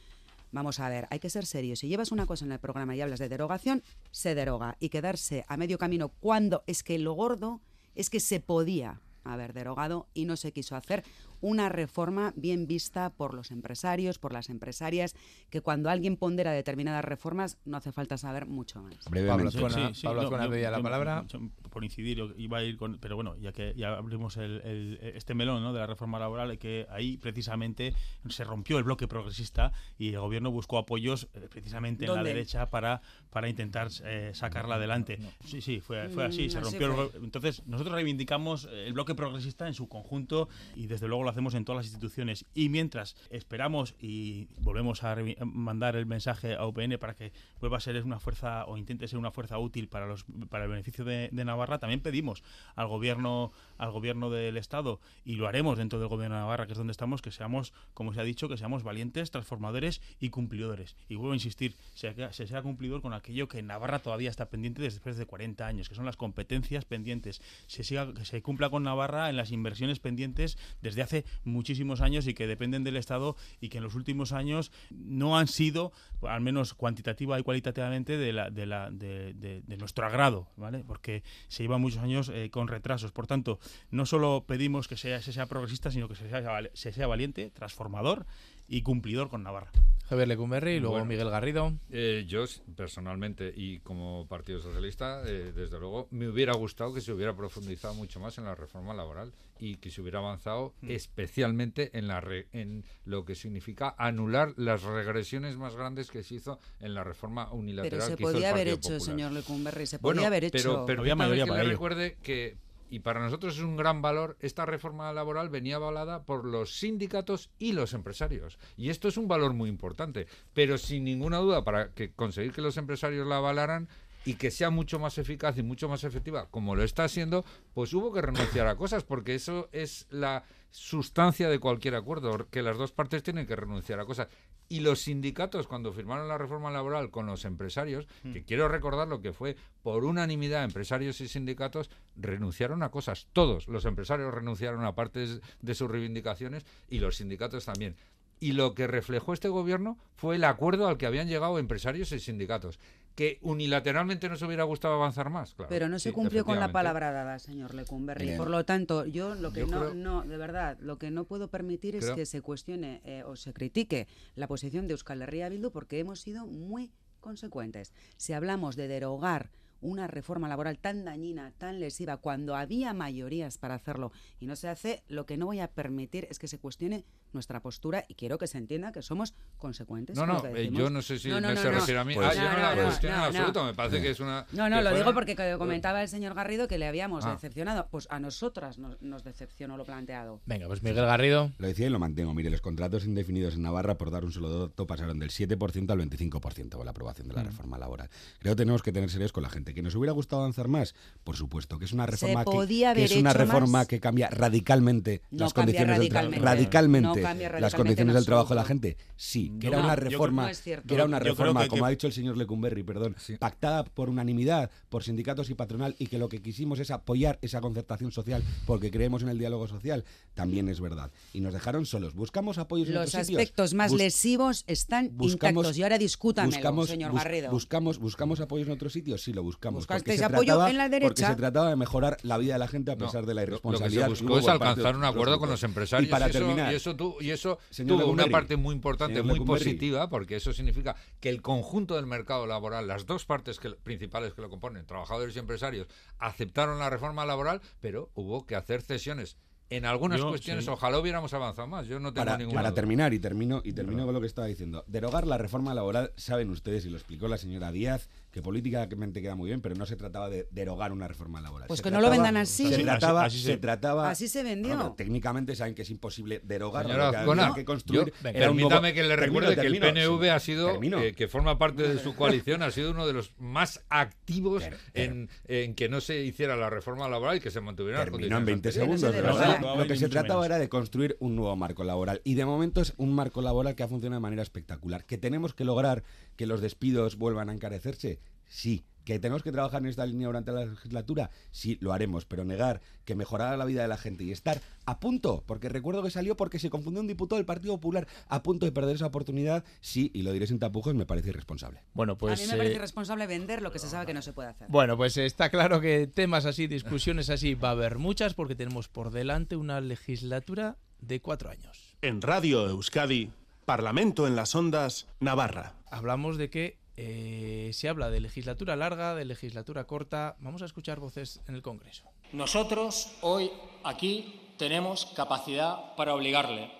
Vamos a ver, hay que ser serios. Si llevas una cosa en el programa y hablas de derogación, se deroga. Y quedarse a medio camino cuando es que lo gordo es que se podía haber derogado y no se quiso hacer una reforma bien vista por los empresarios, por las empresarias, que cuando alguien pondera determinadas reformas no hace falta saber mucho más. Pablo Azcona, pedía la palabra. por incidir, iba a ir con, pero bueno, ya que ya abrimos el, este melón ¿no? de la reforma laboral, que ahí precisamente se rompió el bloque progresista y el gobierno buscó apoyos eh, precisamente en la derecha para, para intentar eh, sacarla adelante. Sí, sí, fue, fue así, se mm, rompió. entonces, nosotros reivindicamos el bloque progresista en su conjunto y desde luego la hacemos en todas las instituciones. Y mientras esperamos y volvemos a mandar el mensaje a UPN para que vuelva a ser una fuerza o intente ser una fuerza útil para los para el beneficio de, Navarra, también pedimos al gobierno al gobierno del Estado y lo haremos dentro del gobierno de Navarra, que es donde estamos, que seamos, como se ha dicho, que seamos valientes, transformadores y cumplidores. Y vuelvo a insistir, se, se sea cumplidor con aquello que Navarra todavía está pendiente después de 40 años, que son las competencias pendientes. Se siga, que se cumpla con Navarra en las inversiones pendientes desde hace muchísimos años y que dependen del Estado y que en los últimos años no han sido, al menos cuantitativa y cualitativamente, de, la, de, la, de, nuestro agrado, ¿vale? Porque se llevan muchos años eh, con retrasos. Por tanto, no solo pedimos que sea, se sea progresista, sino que se sea, se sea valiente, transformador y cumplidor con Navarra. Javier Lecumberri y luego Miguel Garrido. Eh, yo personalmente y como Partido Socialista, eh, desde luego, me hubiera gustado que se hubiera profundizado mucho más en la reforma laboral y que se hubiera avanzado mm. especialmente en, la en lo que significa anular las regresiones más grandes que se hizo en la reforma unilateral. Pero se que podía haber hecho, señor Lecumberri, se podía haber hecho. Pero, pero había mayoría que le recuerde que y para nosotros es un gran valor, esta reforma laboral venía avalada por los sindicatos y los empresarios. Y esto es un valor muy importante. Pero sin ninguna duda, para que conseguir que los empresarios la avalaran, y que sea mucho más eficaz y mucho más efectiva, como lo está haciendo, pues hubo que renunciar a cosas, porque eso es la sustancia de cualquier acuerdo, que las dos partes tienen que renunciar a cosas. Y los sindicatos, cuando firmaron la reforma laboral con los empresarios, que mm. quiero recordar lo que fue por unanimidad empresarios y sindicatos, renunciaron a cosas. Todos los empresarios renunciaron a partes de sus reivindicaciones y los sindicatos también y lo que reflejó este gobierno fue el acuerdo al que habían llegado empresarios y sindicatos que unilateralmente nos hubiera gustado avanzar más. Claro. Pero no se cumplió con la palabra dada, señor Lecumberri. Por lo tanto, yo lo que no, no, de verdad, lo que no puedo permitir es que se cuestione eh, o se critique la posición de Euskal Herria Bildu porque hemos sido muy consecuentes. Si hablamos de derogar una reforma laboral tan dañina, tan lesiva, cuando había mayorías para hacerlo y no se hace, lo que no voy a permitir es que se cuestione nuestra postura y quiero que se entienda que somos consecuentes. No, no, eh, yo no sé si me se refiere a mí. ah, yo no, la cuestiono en absoluto, me parece que es una... No, no, lo digo porque comentaba el señor Garrido que le habíamos ah. decepcionado. Pues a nosotras nos, decepcionó lo planteado. Venga, pues Miguel Garrido. Lo decía y lo mantengo. Mire, los contratos indefinidos en Navarra, por dar un solo dato, pasaron del 7% al 25% con la aprobación de la mm. reforma laboral. Creo que tenemos que tener serios con la gente. ¿Que nos hubiera gustado avanzar más? Por supuesto, que es una reforma, que, es una reforma que cambia radicalmente las condiciones radicalmente. radicalmente las condiciones del trabajo de la gente. Sí, que era una reforma, que era una reforma, como ha dicho el señor Lecumberri, perdón, pactada por unanimidad por sindicatos y patronal y que lo que quisimos es apoyar esa concertación social porque creemos en el diálogo social, también es verdad. Y nos dejaron solos. Buscamos apoyos en otros aspectos más lesivos están intactos y ahora discútanmelo, señor Garrido. Buscamos, buscamos apoyos en otros sitios, sí lo buscamos. Buscasteis apoyo en la derecha. Porque se trataba de mejorar la vida de la gente a pesar de la irresponsabilidad. Lo que se buscó es alcanzar un acuerdo con los empresarios. Y para terminar, y eso, tú, y eso tuvo una parte muy importante, muy positiva, porque eso significa que el conjunto del mercado laboral, las dos partes principales que lo componen, trabajadores y empresarios, aceptaron la reforma laboral, pero hubo que hacer cesiones en algunas cuestiones ojalá hubiéramos avanzado más. Yo no tengo para, ninguna Para terminar, y termino, y termino con lo que estaba diciendo. Derogar la reforma laboral, saben ustedes, y lo explicó la señora Díaz, que políticamente queda muy bien, pero no se trataba de derogar una reforma laboral. Pues que no lo vendan así. Se trataba, así, se, trataba. Así se vendió. técnicamente saben que es imposible derogar. Señora que construir. permítame que le recuerde que el PNV ha sido, eh, que forma parte de su [LAUGHS] coalición, ha sido uno de los más activos en, en, que no se hiciera la reforma laboral y que se mantuviera Termino en 20 segundos, de verdad. Lo que se trataba era de construir un nuevo marco laboral. Y de momento es un marco laboral que ha funcionado de manera espectacular. ¿Que tenemos que lograr que los despidos vuelvan a encarecerse? Sí. ¿Que tenemos que trabajar en esta línea durante la legislatura? Sí, lo haremos, pero negar que mejorara la vida de la gente y estar a punto, porque recuerdo que salió porque se confundió un diputado del Partido Popular a punto de perder esa oportunidad, sí, y lo diré sin tapujos, me parece irresponsable. Bueno, pues... A mí me parece irresponsable vender lo que se sabe que no se puede hacer. Bueno, pues está claro que temas así, discusiones así, va a haber muchas porque tenemos por delante una legislatura de cuatro años. En Radio Euskadi, Parlamento en las Ondas, Navarra. Hablamos de que eh, se habla de legislatura larga, de legislatura corta. Vamos a escuchar voces en el Congreso. Nosotros hoy aquí tenemos capacidad para obligarle,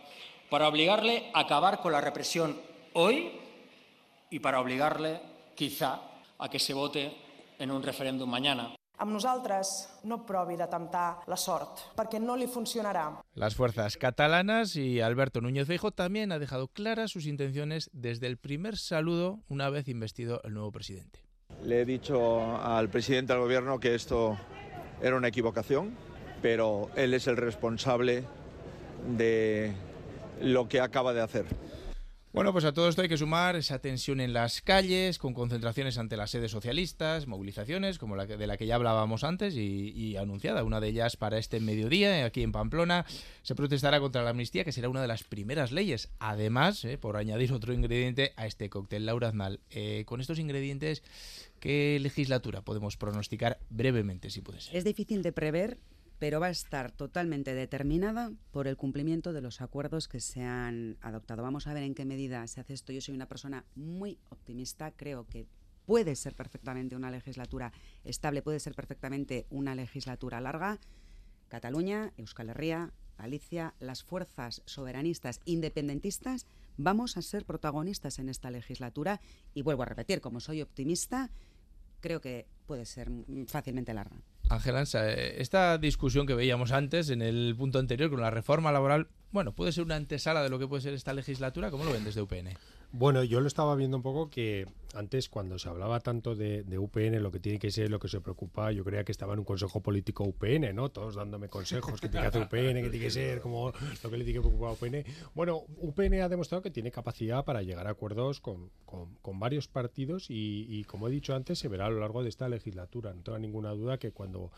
para obligarle a acabar con la represión hoy y para obligarle, quizá, a que se vote en un referéndum mañana. Amb nosaltres no provi de temptar la sort, perquè no li funcionarà. Las fuerzas catalanas y Alberto Núñez Feijóo también ha dejado claras sus intenciones desde el primer saludo una vez investido el nuevo presidente. Le he dicho al presidente del gobierno que esto era una equivocación, pero él es el responsable de lo que acaba de hacer. Bueno, pues a todo esto hay que sumar esa tensión en las calles, con concentraciones ante las sedes socialistas, movilizaciones como la que, de la que ya hablábamos antes y, y, anunciada, una de ellas para este mediodía aquí en Pamplona. Se protestará contra la amnistía, que será una de las primeras leyes. Además, eh, por añadir otro ingrediente a este cóctel Laura Aznal. Eh, con estos ingredientes, ¿qué legislatura podemos pronosticar brevemente, si puede ser? Es difícil de prever pero va a estar totalmente determinada por el cumplimiento de los acuerdos que se han adoptado. Vamos a ver en qué medida se hace esto. Yo soy una persona muy optimista, creo que puede ser perfectamente una legislatura estable, puede ser perfectamente una legislatura larga. Cataluña, Euskal Herria, Galicia, las fuerzas soberanistas independentistas vamos a ser protagonistas en esta legislatura y vuelvo a repetir, como soy optimista, creo que puede ser fácilmente larga. Ángel Ansa, esta discusión que veíamos antes en el punto anterior con la reforma laboral, bueno, puede ser una antesala de lo que puede ser esta legislatura. ¿Cómo lo ven desde UPN? Bueno, yo lo estaba viendo un poco que antes cuando se hablaba tanto de, de, UPN, lo que tiene que ser, lo que se preocupa, yo creía que estaba en un consejo político UPN, ¿no? Todos dándome consejos, que tiene que hacer UPN, que tiene que ser, como lo que le tiene que preocupar a UPN. Bueno, UPN ha demostrado que tiene capacidad para llegar a acuerdos con, con, con varios partidos y, y, como he dicho antes, se verá a lo largo de esta legislatura. No tengo ninguna duda que cuando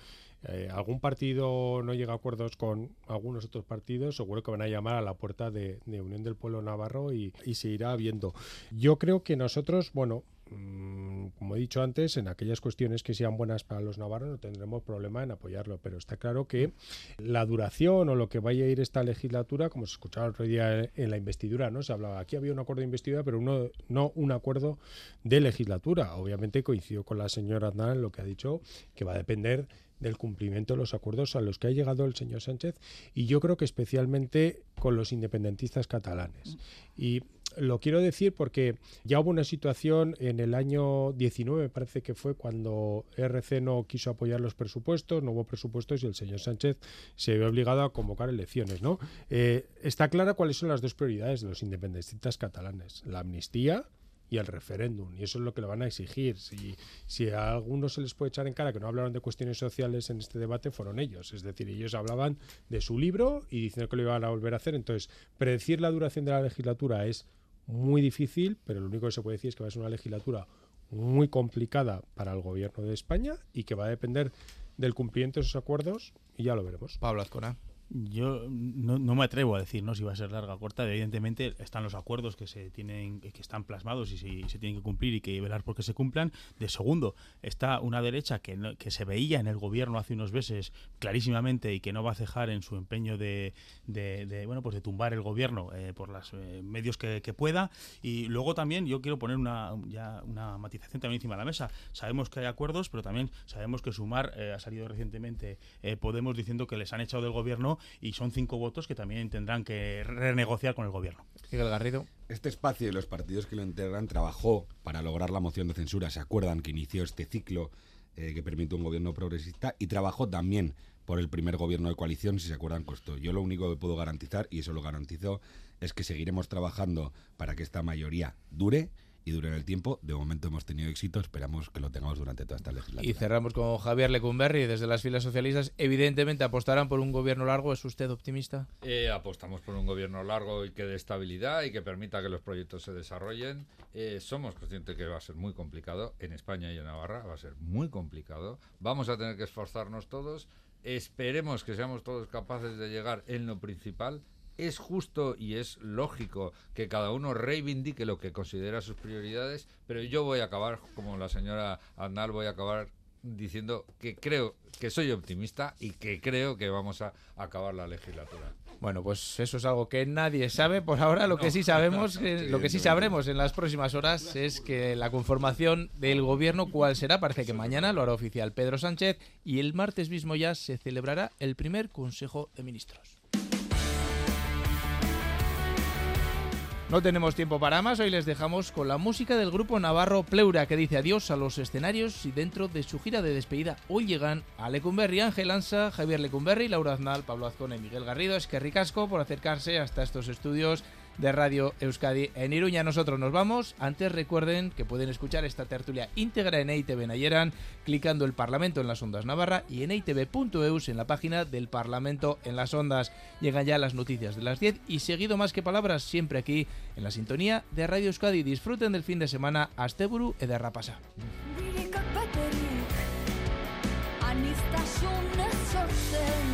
eh, algún partido no llega a acuerdos con algunos otros partidos, seguro que van a llamar a la puerta de, de Unión del Pueblo Navarro y, y, se irá viendo. Yo creo que nosotros, bueno, mmm, como he dicho antes, en aquellas cuestiones que sean buenas para los navarros no tendremos problema en apoyarlo, pero está claro que la duración o lo que vaya a ir esta legislatura, como se escuchaba el otro día en la investidura, ¿no? Se hablaba, aquí había un acuerdo de investidura, pero uno, no un acuerdo de legislatura. Obviamente coincido con la señora Aznar en lo que ha dicho, que va a depender del cumplimiento de los acuerdos a los que ha llegado el señor Sánchez y yo creo que especialmente con los independentistas catalanes. Y lo quiero decir porque ya hubo una situación en el año 19, parece que fue cuando RC no quiso apoyar los presupuestos, no hubo presupuestos y el señor Sánchez se ve obligado a convocar elecciones. ¿no? Eh, está clara cuáles son las dos prioridades de los independentistas catalanes, la amnistía y el referéndum. Y eso es lo que le van a exigir. Si, si a algunos se les puede echar en cara que no hablaron de cuestiones sociales en este debate, fueron ellos. Es decir, ellos hablaban de su libro y diciendo que lo iban a volver a hacer. Entonces, predecir la duración de la legislatura es muy difícil, pero lo único que se puede decir es que va a ser una legislatura muy complicada para el gobierno de España y que va a depender del cumplimiento de esos acuerdos y ya lo veremos. Pablo Azcona. Yo no, no, me atrevo a decir ¿no? si va a ser larga o corta. Evidentemente están los acuerdos que se tienen, que están plasmados y se, se tienen que cumplir y que velar porque se cumplan. De segundo, está una derecha que, no, que se veía en el gobierno hace unos meses clarísimamente y que no va a cejar en su empeño de, de, de bueno pues de tumbar el gobierno eh, por los eh, medios que, que, pueda. Y luego también yo quiero poner una, ya una matización también encima de la mesa. Sabemos que hay acuerdos, pero también sabemos que Sumar eh, ha salido recientemente Podemos diciendo que les han echado del gobierno y son cinco votos que también tendrán que renegociar con el gobierno. Miguel Garrido. Este espacio y los partidos que lo integran trabajó para lograr la moción de censura. ¿Se acuerdan que inició este ciclo eh, que permitió un gobierno progresista? Y trabajó también por el primer gobierno de coalición, si se acuerdan, costó. Yo lo único que puedo garantizar, y eso lo garantizo, es que seguiremos trabajando para que esta mayoría dure y dure en el tiempo. De momento hemos tenido éxito, esperamos que lo tengamos durante toda esta legislatura. Y cerramos con Javier Lecumberri, desde las filas socialistas. Evidentemente apostarán por un gobierno largo. ¿Es usted optimista? Eh, apostamos por un gobierno largo y que dé estabilidad y que permita que los proyectos se desarrollen. Eh, somos conscientes que va a ser muy complicado. En España y en Navarra va a ser muy complicado. Vamos a tener que esforzarnos todos. Esperemos que seamos todos capaces de llegar en lo principal es justo y es lógico que cada uno reivindique lo que considera sus prioridades, pero yo voy a acabar, como la señora Arnal, voy a acabar diciendo que creo que soy optimista y que creo que vamos a acabar la legislatura. Bueno, pues eso es algo que nadie sabe por ahora. Lo que sí sabemos, [LAUGHS] lo que sí sabremos en las próximas horas es que la conformación del gobierno, ¿cuál será? Parece que mañana lo hará oficial Pedro Sánchez y el martes mismo ya se celebrará el primer Consejo de Ministros. No tenemos tiempo para más, hoy les dejamos con la música del grupo navarro Pleura que dice adiós a los escenarios y dentro de su gira de despedida hoy llegan a Lecumberri, Ángel Ansa, Javier Lecumberri, Laura Aznal, Pablo Azcona y Miguel Garrido. Es que ricasco por acercarse hasta estos estudios de Radio Euskadi en Iruña. Nosotros nos vamos. Antes recuerden que pueden escuchar esta tertulia íntegra en EITV Nayeran, clicando el Parlamento en las Ondas Navarra y en eitv.eus en la página del Parlamento en las Ondas. Llegan ya las noticias de las 10 y seguido más que palabras, siempre aquí en la sintonía de Radio Euskadi. Disfruten del fin de semana. Asteburu Ederrapasa. sendatzean Zauritzen dugu